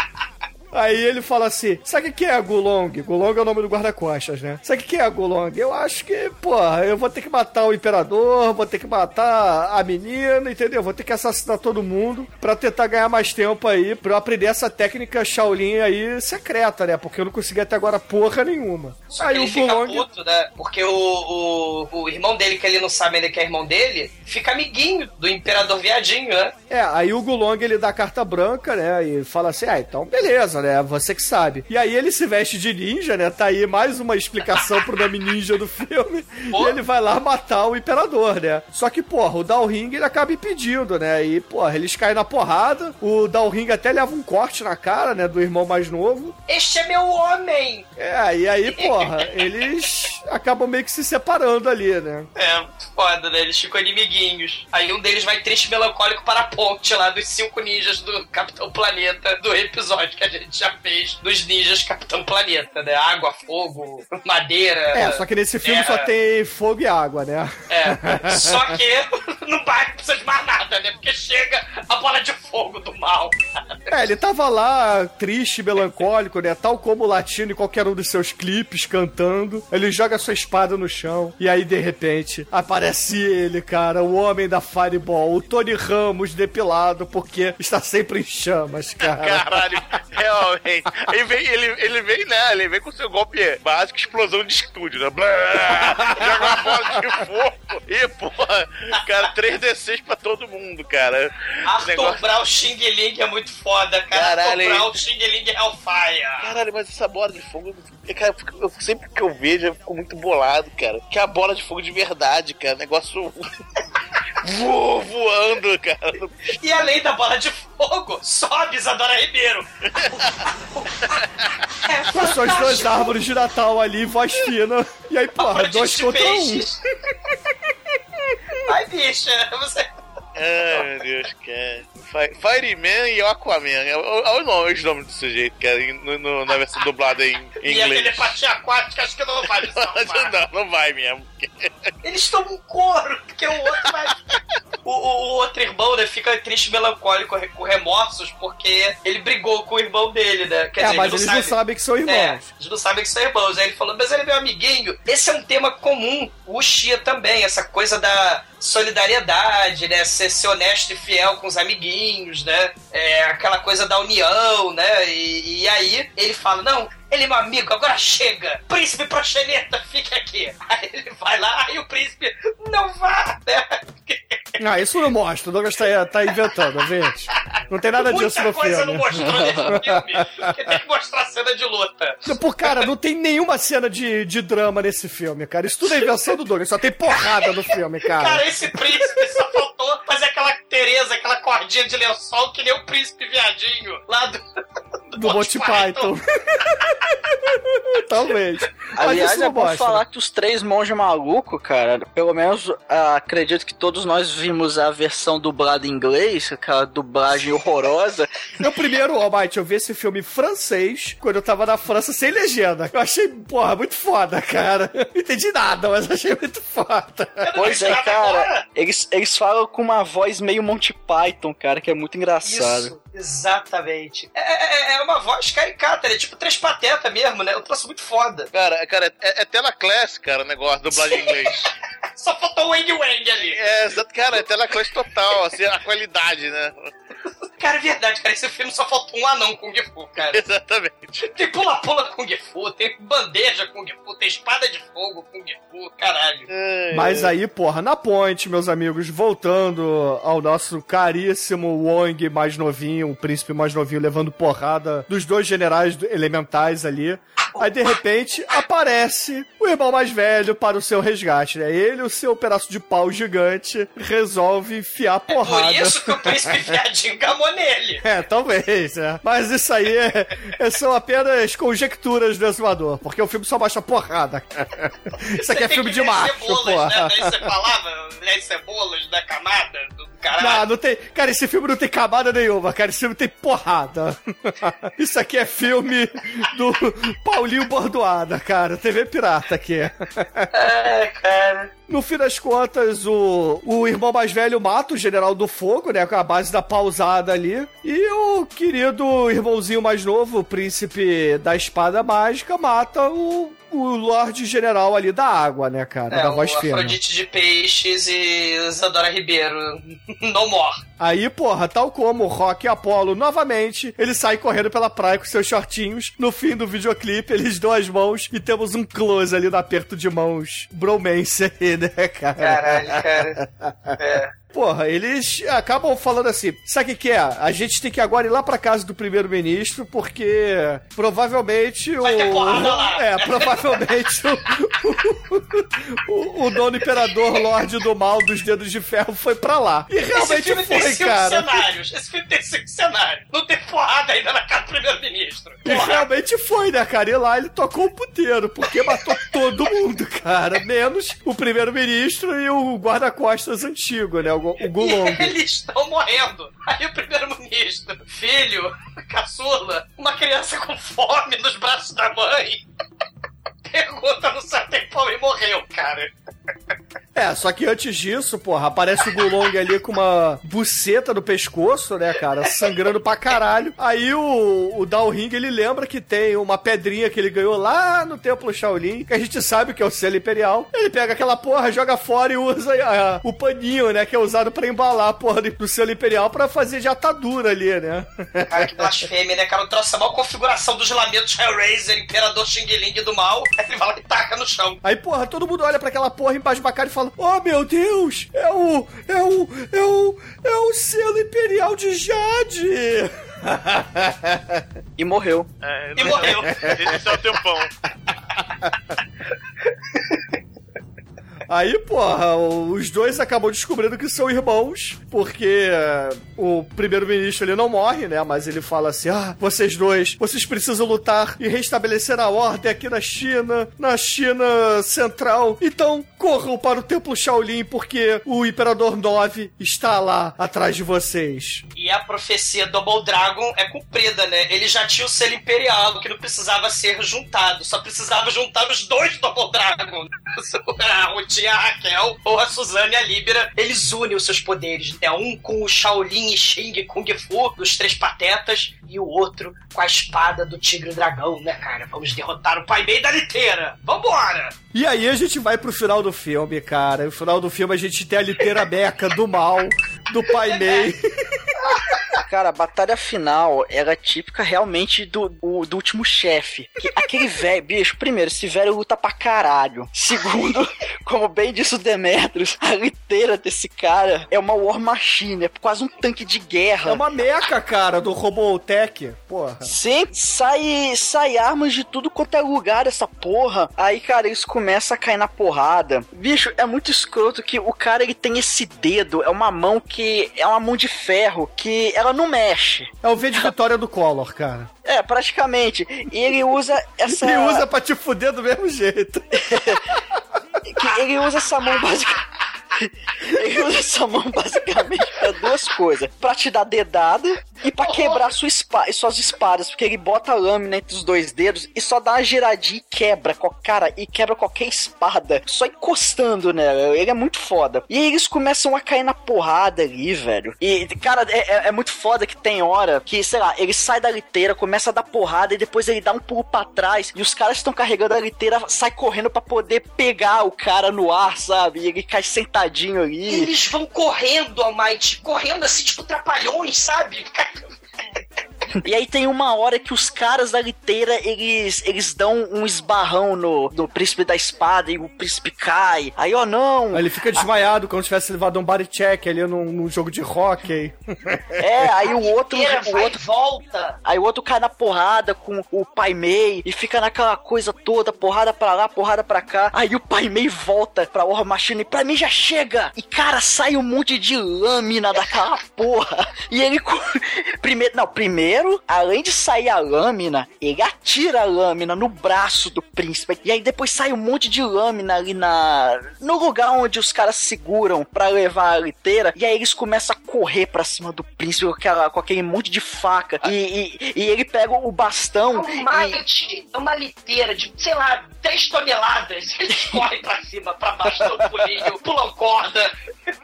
Aí ele fala assim: sabe o que é Gulong? Gulong é o nome do guarda-costas, né? Sabe o que é Gulong? Eu acho que, porra, eu vou ter que matar o imperador, vou ter que matar a menina, entendeu? Vou ter que assassinar todo mundo pra tentar ganhar mais tempo aí, pra eu aprender essa técnica Shaolin aí secreta, né? Porque eu não consegui até agora porra nenhuma. Só aí que ele o fica Gulong. puto, né? Porque o, o, o irmão dele, que ele não sabe ainda que é irmão dele, fica amiguinho do Imperador Viadinho, né? É, aí o Gulong ele dá a carta branca, né? E fala assim: ah, então beleza, né? Você que sabe. E aí ele se veste de ninja, né? Tá aí mais uma explicação pro nome ninja do filme. Pô. *laughs* E ele vai lá matar o imperador, né? Só que, porra, o Dalring ele acaba impedindo, né? E, porra, eles caem na porrada. O Dalring até leva um corte na cara, né? Do irmão mais novo. Este é meu homem! É, e aí, porra, *laughs* eles acabam meio que se separando ali, né? É, muito foda, né? Eles ficam inimiguinhos. Aí um deles vai triste melancólico para a ponte lá dos cinco ninjas do Capitão Planeta do episódio que a gente já fez dos ninjas Capitão Planeta, né? Água, fogo, madeira. É, só que nesse filme terra. só tem fogo e água, né? É, só que no *laughs* bairro não precisa de mais nada, né? Porque chega a bola de fogo do mal. É, ele tava lá, triste, melancólico, né? Tal como o latino em qualquer um dos seus clipes, cantando. Ele joga sua espada no chão. E aí, de repente, aparece ele, cara, o homem da Fireball, o Tony Ramos depilado, porque está sempre em chamas, cara. Caralho, realmente. *laughs* Ele vem, ele, ele vem, né? Ele vem com seu golpe básico, explosão de estúdio, né? Blá, joga uma bola de fogo. E, porra, cara, 3D6 pra todo mundo, cara. Arthur Negócio- Brown Xing Ling é muito foda, cara. Caralho, Arthur Brown Xing Ling Hellfire. Caralho, mas essa bola de fogo, cara, eu sempre que eu vejo, eu fico muito bolado, cara. Que é a bola de fogo de verdade, cara. Negócio *laughs* vo- voando, cara. E além da bola de fogo, sobe Isadora Ribeiro. *laughs* Com suas duas árvores de Natal ali, voz fina. E aí, porra, dois contra um. Ai, bicha, você... Ai, meu Deus, cara. Fi- Fireman e Aquaman. É o- é o nome- os nomes do sujeito, cara, no- no- na versão dublada em, em E a inglês. telepatia aquática, acho que não vai *laughs* salvar. não, não vai mesmo. Eles tomam couro, porque o outro vai. O, o- o outro irmão, né, fica triste e melancólico com remorsos porque ele brigou com o irmão dele, né? Quer É, dizer, mas ele eles não não sabe. sabem que são É, irmãos. eles não sabem que são irmãos. Aí ele falou, mas ele é meu amiguinho. Esse é um tema comum, o Xia também, essa coisa da solidariedade, né? Ser, ser honesto e fiel com os amiguinhos, né? É, aquela coisa da união, né? E, e aí ele fala, não, ele é meu amigo, agora chega! Príncipe Proxeneta, fique aqui! Aí ele vai lá, aí o príncipe, não vá! Né? Ah, isso não mostra. O Douglas tá, tá inventando, gente. Não tem nada disso Muita no coisa filme. não mostrou nesse filme, porque tem que mostrar cena de luta. Pô, cara, não tem nenhuma cena de, de drama nesse filme, cara. Isso tudo é invenção do Douglas. Só tem porrada no filme, cara. Cara, esse príncipe só faltou fazer aquela Tereza, aquela cordinha de lençol que nem o príncipe viadinho lá do, do Monty Python. *laughs* Talvez. Mas Aliás, é bom mostra. falar que os três monges malucos, cara, pelo menos ah, acredito que todos nós vimos a versão dublada em inglês, aquela dublagem horrorosa. Eu primeiro, ó, Mike, eu vi esse filme em francês quando eu tava na França sem legenda. Eu achei, porra, muito foda, cara. Não entendi nada, mas achei muito foda. Pois é, cara, eles, eles falam com uma voz meio Monty Python, cara, que é muito engraçado. Isso, exatamente. É, é- é uma voz caricata, é tipo três pateta mesmo, né? Eu troço muito foda. Cara, cara, é, é tela class, cara, o negócio, dublagem em inglês. *laughs* Só faltou o Wang Wang ali. É, exato, cara, é tela class total, assim, a qualidade, né? Cara, é verdade, cara. Esse filme só faltou um anão Kung Fu, cara. *laughs* Exatamente. Tem pula-pula Kung Fu, tem bandeja Kung Fu, tem espada de fogo Kung Fu, caralho. Mas aí, porra, na ponte, meus amigos, voltando ao nosso caríssimo Wong mais novinho, o príncipe mais novinho, levando porrada dos dois generais elementais ali. Aí, de repente, aparece o irmão mais velho para o seu resgate, né? Ele, o seu pedaço de pau gigante, resolve enfiar porrada. Por isso que o *laughs* príncipe viadinho gamou nele. É, talvez, né? Mas isso aí é, é- são apenas conjecturas do exumador, porque o filme só mostra porrada. Isso aqui é filme de macho, cebolas, porra. Né? Você falava, né, cebolas da camada do cara. Não, não tem. Cara, esse filme não tem camada nenhuma, cara. Esse filme tem porrada. *laughs* Isso aqui é filme do Paulinho Bordoada, cara. TV Pirata aqui. É, cara. No fim das contas, o, o irmão mais velho mata o General do Fogo, né? Com a base da pausada ali. E o querido irmãozinho mais novo, o príncipe da espada mágica, mata o, o Lorde General ali da água, né, cara? É, da o voz firme. Afrodite de Peixes e Isadora Ribeiro. *laughs* No more. Aí, porra, tal como o Rock e Apollo, novamente, ele sai correndo pela praia com seus shortinhos. No fim do videoclipe, eles dão as mãos e temos um close ali no aperto de mãos. Bromance aí, né, cara? Caralho, cara. *laughs* É. Porra, eles acabam falando assim: sabe o que, que é? A gente tem que agora ir lá pra casa do primeiro-ministro, porque provavelmente Vai o. ter porrada lá. É, provavelmente o, o, o dono imperador Lorde do Mal dos Dedos de Ferro foi pra lá. E Esse realmente filme tem foi, cinco cara. cenários. Esse filme tem cinco cenários. Não tem porrada ainda na casa do primeiro-ministro. E realmente foi, né, cara? E lá ele tocou o puteiro, porque matou todo mundo, cara. Menos o primeiro-ministro e o guarda-costas antigo, né? O, O Gulong. Eles estão morrendo. Aí o primeiro-ministro, filho, caçula, uma criança com fome nos braços da mãe. *laughs* Pergunta no céu tem fome e morreu, cara. É, só que antes disso, porra, aparece o Gulong ali com uma buceta no pescoço, né, cara? Sangrando pra caralho. Aí o, o Dalring, ele lembra que tem uma pedrinha que ele ganhou lá no Templo Shaolin, que a gente sabe que é o selo imperial. Ele pega aquela porra, joga fora e usa ah, o paninho, né, que é usado pra embalar a porra do selo imperial pra fazer de atadura ali, né? *laughs* Cara, que blasfêmia, né, cara? O troço é a maior configuração dos lamentos Hellraiser, Imperador Xing Ling do mal. Aí *laughs* ele fala que taca no chão. Aí, porra, todo mundo olha pra aquela porra embaixo da cara e fala: Oh meu Deus, é o. É o. É o. É o selo imperial de Jade! *laughs* E morreu. É, E morreu. *laughs* Esse é o tempão. *laughs* Aí, porra, os dois acabam descobrindo que são irmãos, porque eh, o primeiro-ministro ele não morre, né? Mas ele fala assim: ah, vocês dois, vocês precisam lutar e restabelecer a ordem aqui na China, na China Central. Então, corram para o Templo Shaolin, porque o Imperador 9 está lá atrás de vocês. E a profecia Double Dragon é cumprida, né? Ele já tinha o selo imperial, que não precisava ser juntado. Só precisava juntar os dois Double Dragon. *laughs* Tia a Raquel ou a Suzane a Líbera. Eles unem os seus poderes, né? Um com o Shaolin e Xing Kung Fu, dos Três Patetas, e o outro com a espada do Tigre Dragão, né, cara? Vamos derrotar o Pai Mei da liteira. Vambora! E aí a gente vai pro final do filme, cara. No final do filme a gente tem a litera beca do mal, do Pai Mei. *laughs* Cara, a batalha final era típica realmente do, do, do último chefe. Que Aquele velho, bicho, primeiro, esse velho luta pra caralho. Segundo, *laughs* como bem disse o Demetrius, a liteira desse cara é uma war machine, é quase um tanque de guerra. É uma meca, cara, do Robotech. Porra. Sempre sai, sai armas de tudo quanto é lugar essa porra. Aí, cara, eles começam a cair na porrada. Bicho, é muito escroto que o cara ele tem esse dedo, é uma mão que é uma mão de ferro que ela não mexe. É o V de vitória do Collor, cara. É, praticamente. E ele usa essa. Ele usa pra te fuder do mesmo jeito. *laughs* que ele usa essa mão basicamente. Ele usa essa mão basicamente pra duas coisas: pra te dar dedada e pra quebrar sua espa suas espadas. Porque ele bota a lâmina entre os dois dedos e só dá uma giradinha e quebra. Cara, e quebra qualquer espada. Só encostando nela. Ele é muito foda. E eles começam a cair na porrada ali, velho. E, cara, é, é- é muito foda que tem hora que, sei lá, ele sai da liteira, começa a dar porrada e depois ele dá um pulo pra trás. E os caras estão carregando a liteira, sai correndo pra poder pegar o cara no ar, sabe? E ele cai ali. Eles vão correndo, Almighty, correndo assim, tipo, trapalhões, sabe? *laughs* E aí tem uma hora que os caras da liteira, eles, eles dão um esbarrão no, no príncipe da espada e o príncipe cai. Aí, ó, não. Aí ele fica desmaiado como se tivesse levado um body check ali num, num jogo de hockey. É, aí o *laughs* outro, o outro volta. Aí o outro cai na porrada com o Pai Mei e fica naquela coisa toda, porrada pra lá, porrada pra cá. Aí o Pai Mei volta pra War Machine e pra mim já chega. E cara, sai um monte de lâmina daquela porra. E ele. *laughs* Primeiro, não, primeiro Primeiro, além de sair a lâmina, ele atira a lâmina no braço do príncipe. E aí depois sai um monte de lâmina ali na no lugar onde os caras seguram pra levar a liteira. E aí eles começam a correr pra cima do príncipe com, aquela, com aquele monte de faca. E, e, e ele pega o bastão. Uma, e- uma liteira de, sei lá, 3 toneladas. Eles *laughs* correm pra cima, pra baixo do pulinho, pulam corda.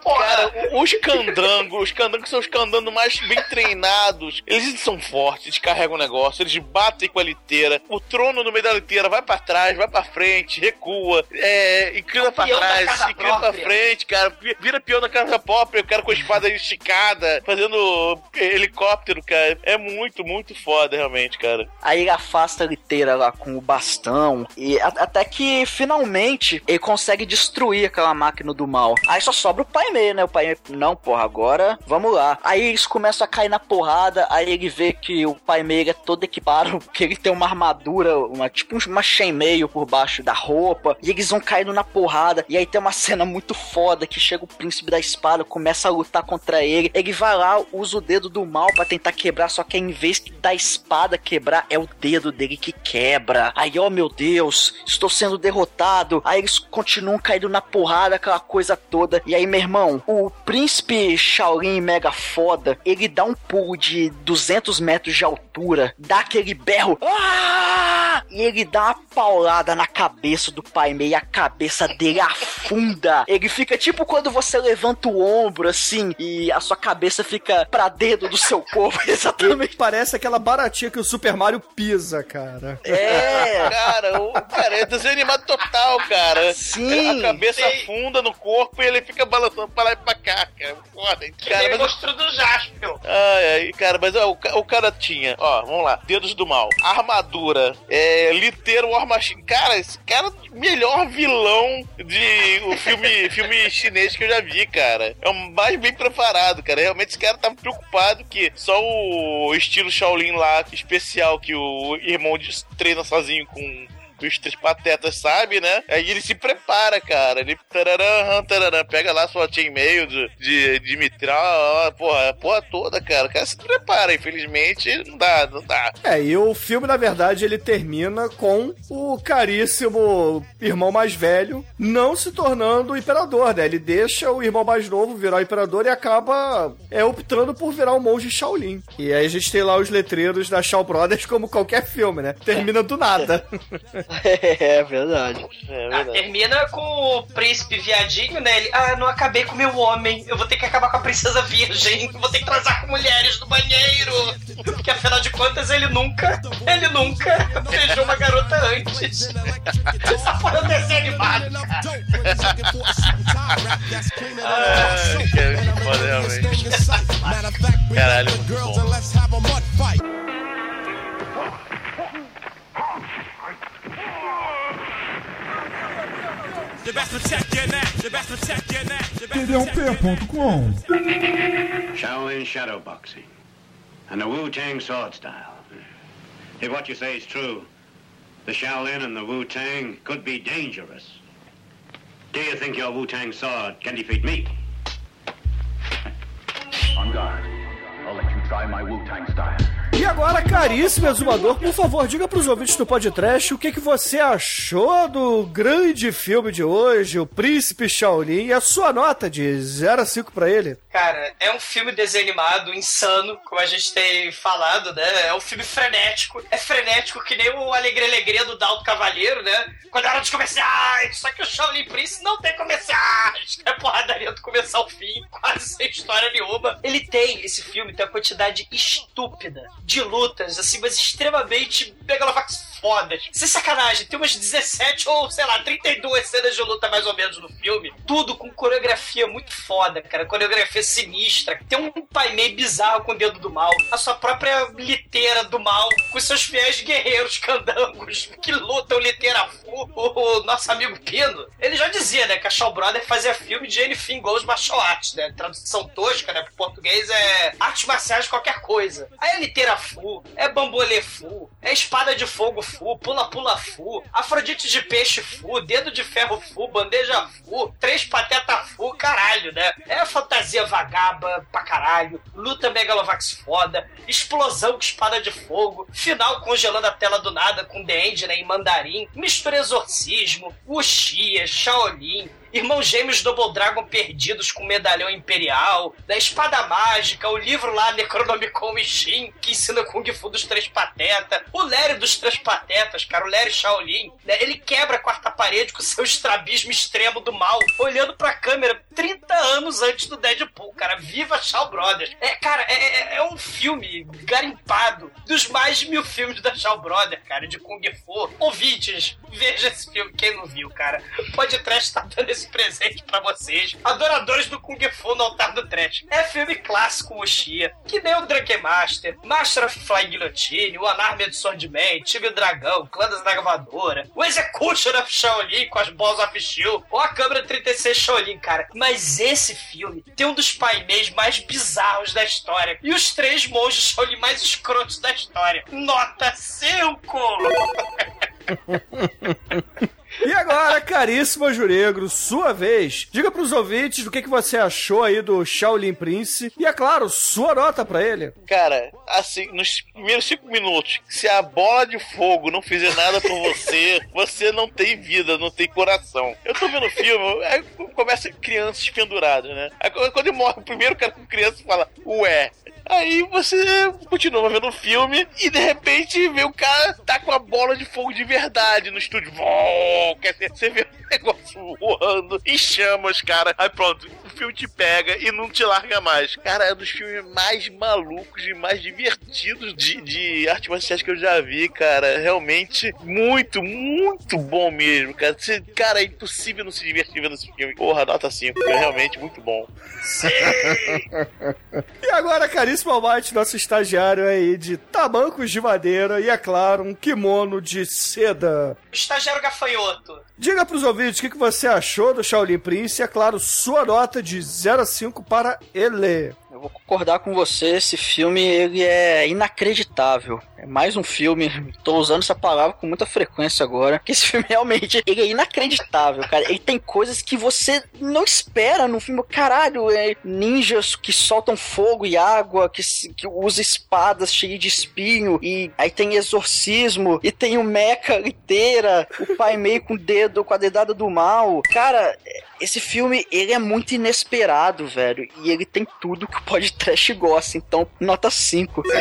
Cara, os candangos, os candangos são os candangos mais bem treinados. Eles são fortes, eles carregam o negócio, eles batem com a liteira. O trono no meio da liteira vai pra trás, vai pra frente, recua, é, inclina da trás, inclina pra própria. frente, cara. Vi- Vira peão da casa própria, o cara com a espada esticada, fazendo helicóptero, cara. É muito, muito foda, realmente, cara. Aí ele afasta a liteira lá com o bastão. E até que finalmente ele consegue destruir aquela máquina do mal. Aí só sobra o pai meio, né? O pai não, porra, agora vamos lá. Aí eles começam a cair na porrada. Aí ele vê que o pai meio é todo equipado, *laughs* que ele tem uma armadura, uma tipo uma chainmail por baixo da roupa. E eles vão caindo na porrada. E aí tem uma cena muito foda que chega o príncipe da espada, começa a lutar contra ele. Ele vai lá, usa o dedo do mal pra tentar quebrar, só que em vez da espada quebrar, é o dedo dele que quebra. Aí, ó meu Deus, estou sendo derrotado. Aí eles continuam caindo na porrada, aquela coisa toda. E aí, meu irmão, o príncipe Shaolin mega foda, ele dá um pulo de 200 metros de altura, dá aquele berro. Ah! E ele dá uma paulada na cabeça do pai meio e a cabeça dele afunda. Ele fica tipo quando você levanta o ombro assim e a sua cabeça fica pra dentro do seu corpo. *laughs* Exatamente. Parece aquela baratinha que o Super Mario pisa, cara. É. Cara, o cara é desenho animado total, cara. Sim. A cabeça Sim. afunda no corpo e ele fica balançando pra lá e pra cá, cara. Foda, cara. Mas monstro do Jaspion. Ai, ai, cara, mas ó, o, o cara tinha, ó, vamos lá, dedos do mal, armadura, é, liteiro War Machine. Cara, esse cara é o melhor vilão de o filme, *laughs* filme chinês que eu já vi, cara. É o mais bem preparado, cara. Realmente esse cara tava preocupado que só o estilo Shaolin lá, especial, que o irmão treina sozinho com os três patetas, sabe, né? Aí ele se prepara, cara. Ele tararam, tararam, pega lá sua chainmail de, de, de mitral, porra, a porra toda, cara. O cara se prepara, infelizmente, não dá, não dá. É, e o filme, na verdade, ele termina com o caríssimo irmão mais velho não se tornando o imperador, né? Ele deixa o irmão mais novo virar o imperador e acaba é, optando por virar o monge Shaolin. E aí a gente tem lá os letreiros da Shaw Brothers como qualquer filme, né? Termina do nada. *laughs* *laughs* É verdade. É Ah, verdade. termina com o príncipe viadinho, né? Ele, ah, não acabei com o meu homem. Eu vou ter que acabar com a princesa virgem. Eu *laughs* vou ter que transar com mulheres no banheiro. Porque afinal de contas, ele nunca, ele nunca beijou uma garota antes. Essa é um desenho animado, cara. Ai, cara, que foda, realmente. Caralho, muito bom. td1p.com. Shaolin shadow boxing. And the Wu Tang sword style. If what you say is true, the Shaolin and the Wu Tang could be dangerous. Do you think your Wu Tang sword can defeat me? On guard. I'll let you try my Wu-Tang style. E agora, caríssimo exumador, por favor, diga pros ouvintes do podcast o que, que você achou do grande filme de hoje, O Príncipe Shaolin, e a sua nota de 0 a 5 pra ele. Cara, é um filme desenho animado, insano, como a gente tem falado, né? É um filme frenético. É frenético que nem o Alegre Alegria do Dalto Cavalheiro, né? Quando é hora de comerciais. Só que o Shaolin Prince não tem comerciais. É porradaria do começo ao fim, quase sem história nenhuma. Ele tem, esse filme, tem uma quantidade estúpida de lutas, assim, mas extremamente megalovax fodas. Sem sacanagem, tem umas 17 ou, sei lá, 32 cenas de luta mais ou menos no filme. Tudo com coreografia muito foda, cara. Coreografia sinistra. Tem um pai meio bizarro com o dedo do mal. A sua própria liteira do mal, com seus fiéis guerreiros candangos que lutam liteira full. O, o nosso amigo Pino, ele já dizia, né, que a Shaw Brother fazia filme de anything goes martial arts, né? Tradução tosca, né, pro português é artes marciais qualquer coisa. Aí é liteira full, é bambolê full, é espada de fogo fu, pula-pula fu, Afrodite de peixe fu, dedo de ferro fu, bandeja fu, três pateta fu, caralho, né? É fantasia vagaba pra caralho, luta megalovax foda, explosão com espada de fogo, final congelando a tela do nada com The End, né, em mandarim, mistura exorcismo, Wuxia, Shaolin, Irmãos Gêmeos Double Dragon perdidos com medalhão imperial, da espada mágica, o livro lá Necronomicon e Shin, que ensina Kung Fu dos Três Patetas, o Lério dos Três Patetas, cara, o Lério Shaolin, né? Ele quebra a quarta parede com seu estrabismo extremo do mal, olhando pra câmera 30 anos antes do Deadpool, cara. Viva Shaw Brothers. É, cara, é, é- é um filme garimpado dos mais de mil filmes da Shaw Brothers, cara, de Kung Fu. Ouvintes, veja esse filme, quem não viu, cara. Pode Trash tá dando esse presente pra vocês. Adoradores do Kung Fu no altar do Trash. É filme clássico Wuxia, que nem o Drunken Master, Master of Flying Guillotine, o Unarmed Swordman, Tigre Dragão, Clã das Dragavadoras, o Execution of Shaolin com as Balls of Steel, ou a câmera 36 Shaolin, cara. Mas esse filme tem um dos painéis mais bizarros da história e os três monges Shaolin mais escrotos da história. Nota 5! *laughs* E agora, caríssimo Juregro, sua vez. Diga pros ouvintes o que, que você achou aí do Shaolin Prince. E é claro, sua nota pra ele. Cara, assim, nos primeiros cinco minutos, se a bola de fogo não fizer nada por você, *laughs* você não tem vida, não tem coração. Eu tô vendo o filme, aí começa crianças penduradas, né? Aí quando morre o primeiro cara com criança fala, ué. Aí você continua vendo o filme e de repente vê o cara tá com a bola de fogo de verdade no estúdio. Vó, quer dizer, você vê o negócio voando em chamas, cara. Aí pronto, o filme te pega e não te larga mais. Cara, é um dos filmes mais malucos e mais divertidos de, de artes marciais que eu já vi, cara. Realmente muito, muito bom mesmo, cara. Você, cara, é impossível não se divertir vendo esse filme. Porra, nota 5. É realmente muito bom. *laughs* E agora, caríssimo Almighty, nosso estagiário aí de tamancos de madeira e, é claro, um kimono de seda. Estagiário gafanhoto. Diga pros ouvintes o que, que você achou do Shaolin Prince e, é claro, sua nota de 0 a 5 para ele. Eu vou concordar com você, esse filme ele é inacreditável. É mais um filme, tô usando essa palavra com muita frequência agora, que esse *laughs* filme realmente ele é inacreditável, cara. Ele tem coisas que você não espera no filme. Caralho, é ninjas que soltam fogo e água, que, que usa espadas cheias de espinho, e aí tem exorcismo, e tem o mecha inteira, o pai meio com o dedo, com a dedada do mal. Cara, esse filme, ele é muito inesperado, velho. E ele tem tudo que o podcast gosta. Então, nota 5. *laughs*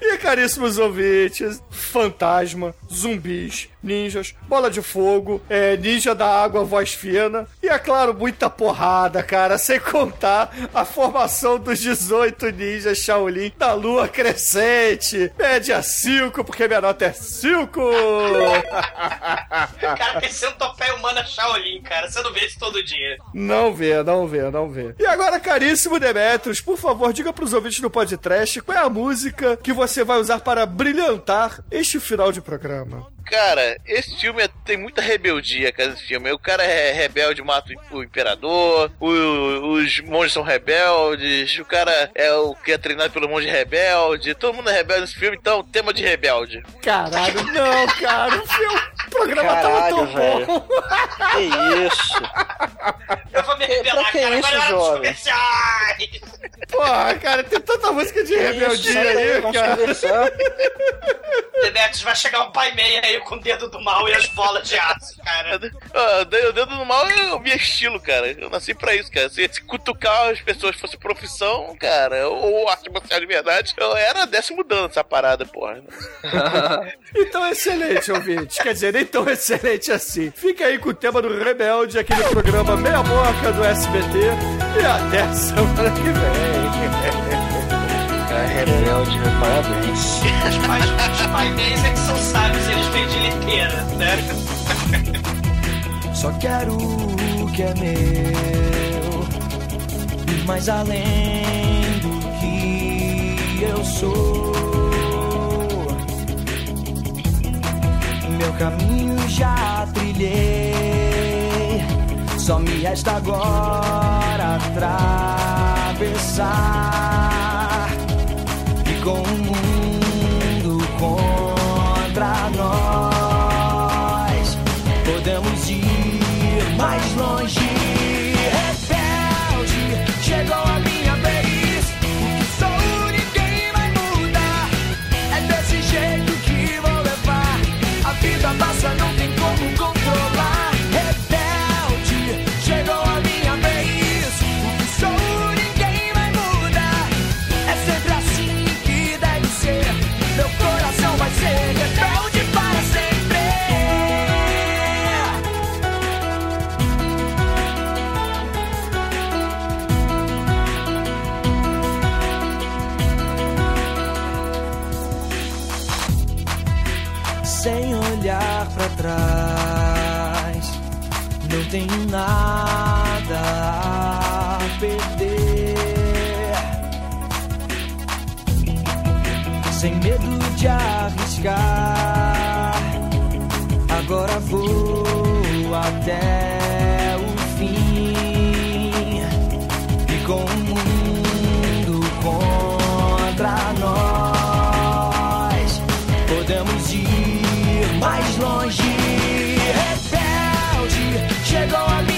E, caríssimos ouvintes, fantasma, zumbis, ninjas, bola de fogo, é, ninja da água, voz fina. E, é claro, muita porrada, cara. Sem contar a formação dos 18 ninjas Shaolin da lua crescente. Média 5, porque minha nota é 5. *laughs* Cara, tem centopeia humana Shaolin, cara. Você não vê isso todo dia. Não vê, não vê, não vê. E agora, caríssimo Demetrius, por favor, diga pros ouvintes do podcast qual é a música que você vai usar para brilhantar este final de programa. Cara, esse filme é- tem muita rebeldia, cara, esse filme. O cara é rebelde, mata o imperador, o- os monges são rebeldes, o cara é o que é treinado pelo monge rebelde, todo mundo é rebelde nesse filme, então, tema de rebelde. Caralho, não, cara, o filme- o programa Caralho, tava tão velho. bom. Que isso? Eu vou me revelar, pra que cara. isso, Agora é jovem? Porra, cara, tem tanta música de rebeldia Senta aí, cara. Demetrius vai chegar um pai meia aí com o dedo do mal e as bolas de aço, cara. Ah, o dedo no mal é o meu estilo, cara. Eu nasci pra isso, cara. Se, se cutucar as pessoas fosse profissão, cara, ou arte marcial de verdade, eu era décimo dano essa parada, porra. *laughs* Então, excelente, ouvinte. Quer dizer, nem tão excelente assim. Fica aí com o tema do Rebelde, aquele programa meia boca do SBT. E até a semana que vem. Cara, rebelde, parabéns. Os pais, os painéis é que são sábios, eles vêm de liteira, né? Só quero o que é meu, ir mais além do que eu sou. Meu caminho já trilhei, só me resta agora atravessar. Com o mundo contra nós. Podemos ir mais longe. Não tenho nada a perder. sem medo de arriscar. Agora vou até o fim e com o mundo contra nós podemos ir mais longe. Rebelde, chegou a minha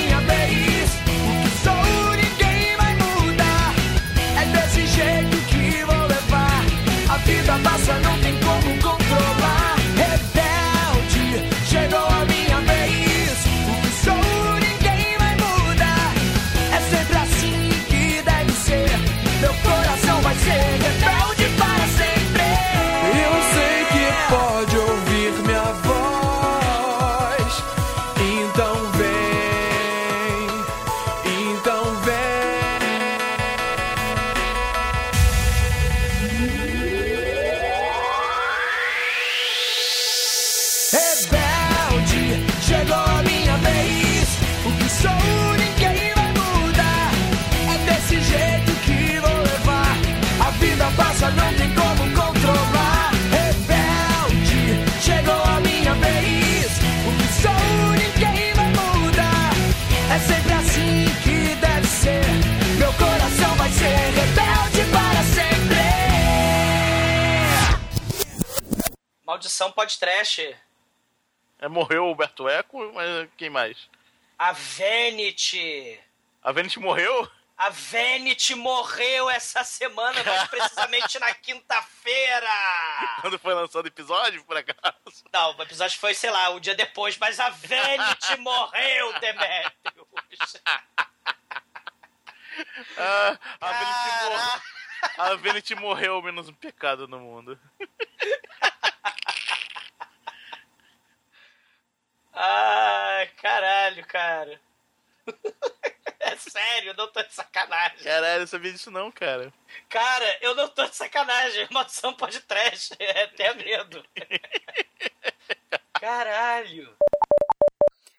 Rebelde, chegou a minha vez. O que sou, ninguém vai mudar. É desse jeito que vou levar. A vida passa, não tem como controlar. Rebelde, chegou a minha vez. O que sou, ninguém vai mudar. É sempre assim que deve ser. Meu coração vai ser rebelde para sempre. Maldição pode trash. É, morreu o Humberto Eco, mas quem mais? A Vanity. A Vanity morreu? A Vanity morreu essa semana, mais *laughs* precisamente na quinta-feira. Quando foi lançado o episódio, por acaso? Não, o episódio foi, sei lá, um dia depois, mas a Vanity *laughs* morreu, Demetrius. Ah, a, Vanity morreu, a Vanity morreu menos um pecado no mundo. *laughs* Ai, caralho, cara. É sério, eu não tô de sacanagem. Caralho, eu sabia disso não, cara. Cara, eu não tô de sacanagem. *laughs* Maldição pode trash. É até medo. Caralho.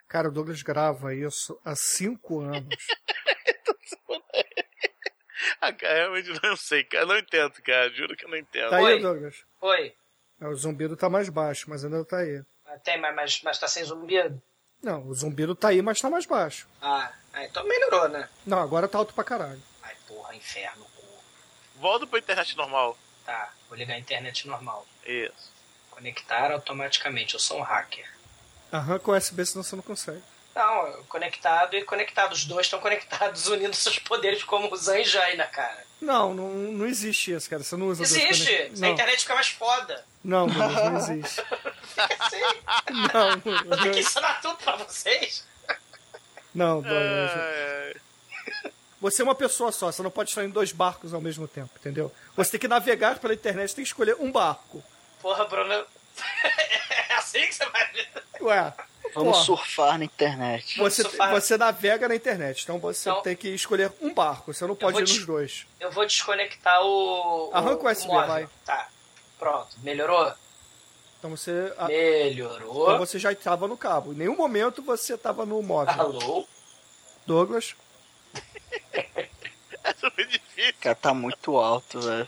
Cara, o Douglas grava isso há cinco anos. *laughs* Ah, cara, realmente não sei, cara. Eu não entendo, cara. Juro que eu não entendo. Tá aí, Oi. Douglas? Oi. É, o zumbido tá mais baixo, mas ainda tá aí. Tem, mas, mas, mas tá sem zumbido? Não, o zumbido tá aí, mas tá mais baixo. Ah, então melhorou, né? Não, agora tá alto pra caralho. Ai, porra, inferno. Volta pra internet normal. Tá, vou ligar a internet normal. Isso. Conectar automaticamente, eu sou um hacker. Arranca o USB, senão você não consegue. Não, conectado e conectado. Os dois estão conectados, *laughs* unindo seus poderes como o Zan e Jaina, cara. Não, não, não existe isso, cara. Você não usa dois Existe! conect- A Não, internet fica mais foda. não, Douglas, não existe. *laughs* Fica assim. Não, Eu tenho que não, ensinar tudo pra vocês. não Douglas. É, Você é uma pessoa só, você não pode estar em dois barcos ao mesmo tempo, entendeu? Você tem que navegar pela internet, tem que escolher um barco. Porra, Bruno. *laughs* É assim que você vai ver. Ué, Vamos Pô. surfar na internet. você, surfar. você navega na internet, então você Então- tem que escolher um barco, você não pode ir nos dois. Eu vou desconectar o. Arranca o USB, móvel. vai. Tá. Pronto. Melhorou? Então você. a- Melhorou. Então você já estava no cabo. Em nenhum momento você estava no móvel. Alô? Douglas, *laughs* Essa foi difícil. Cara, tá muito alto, velho.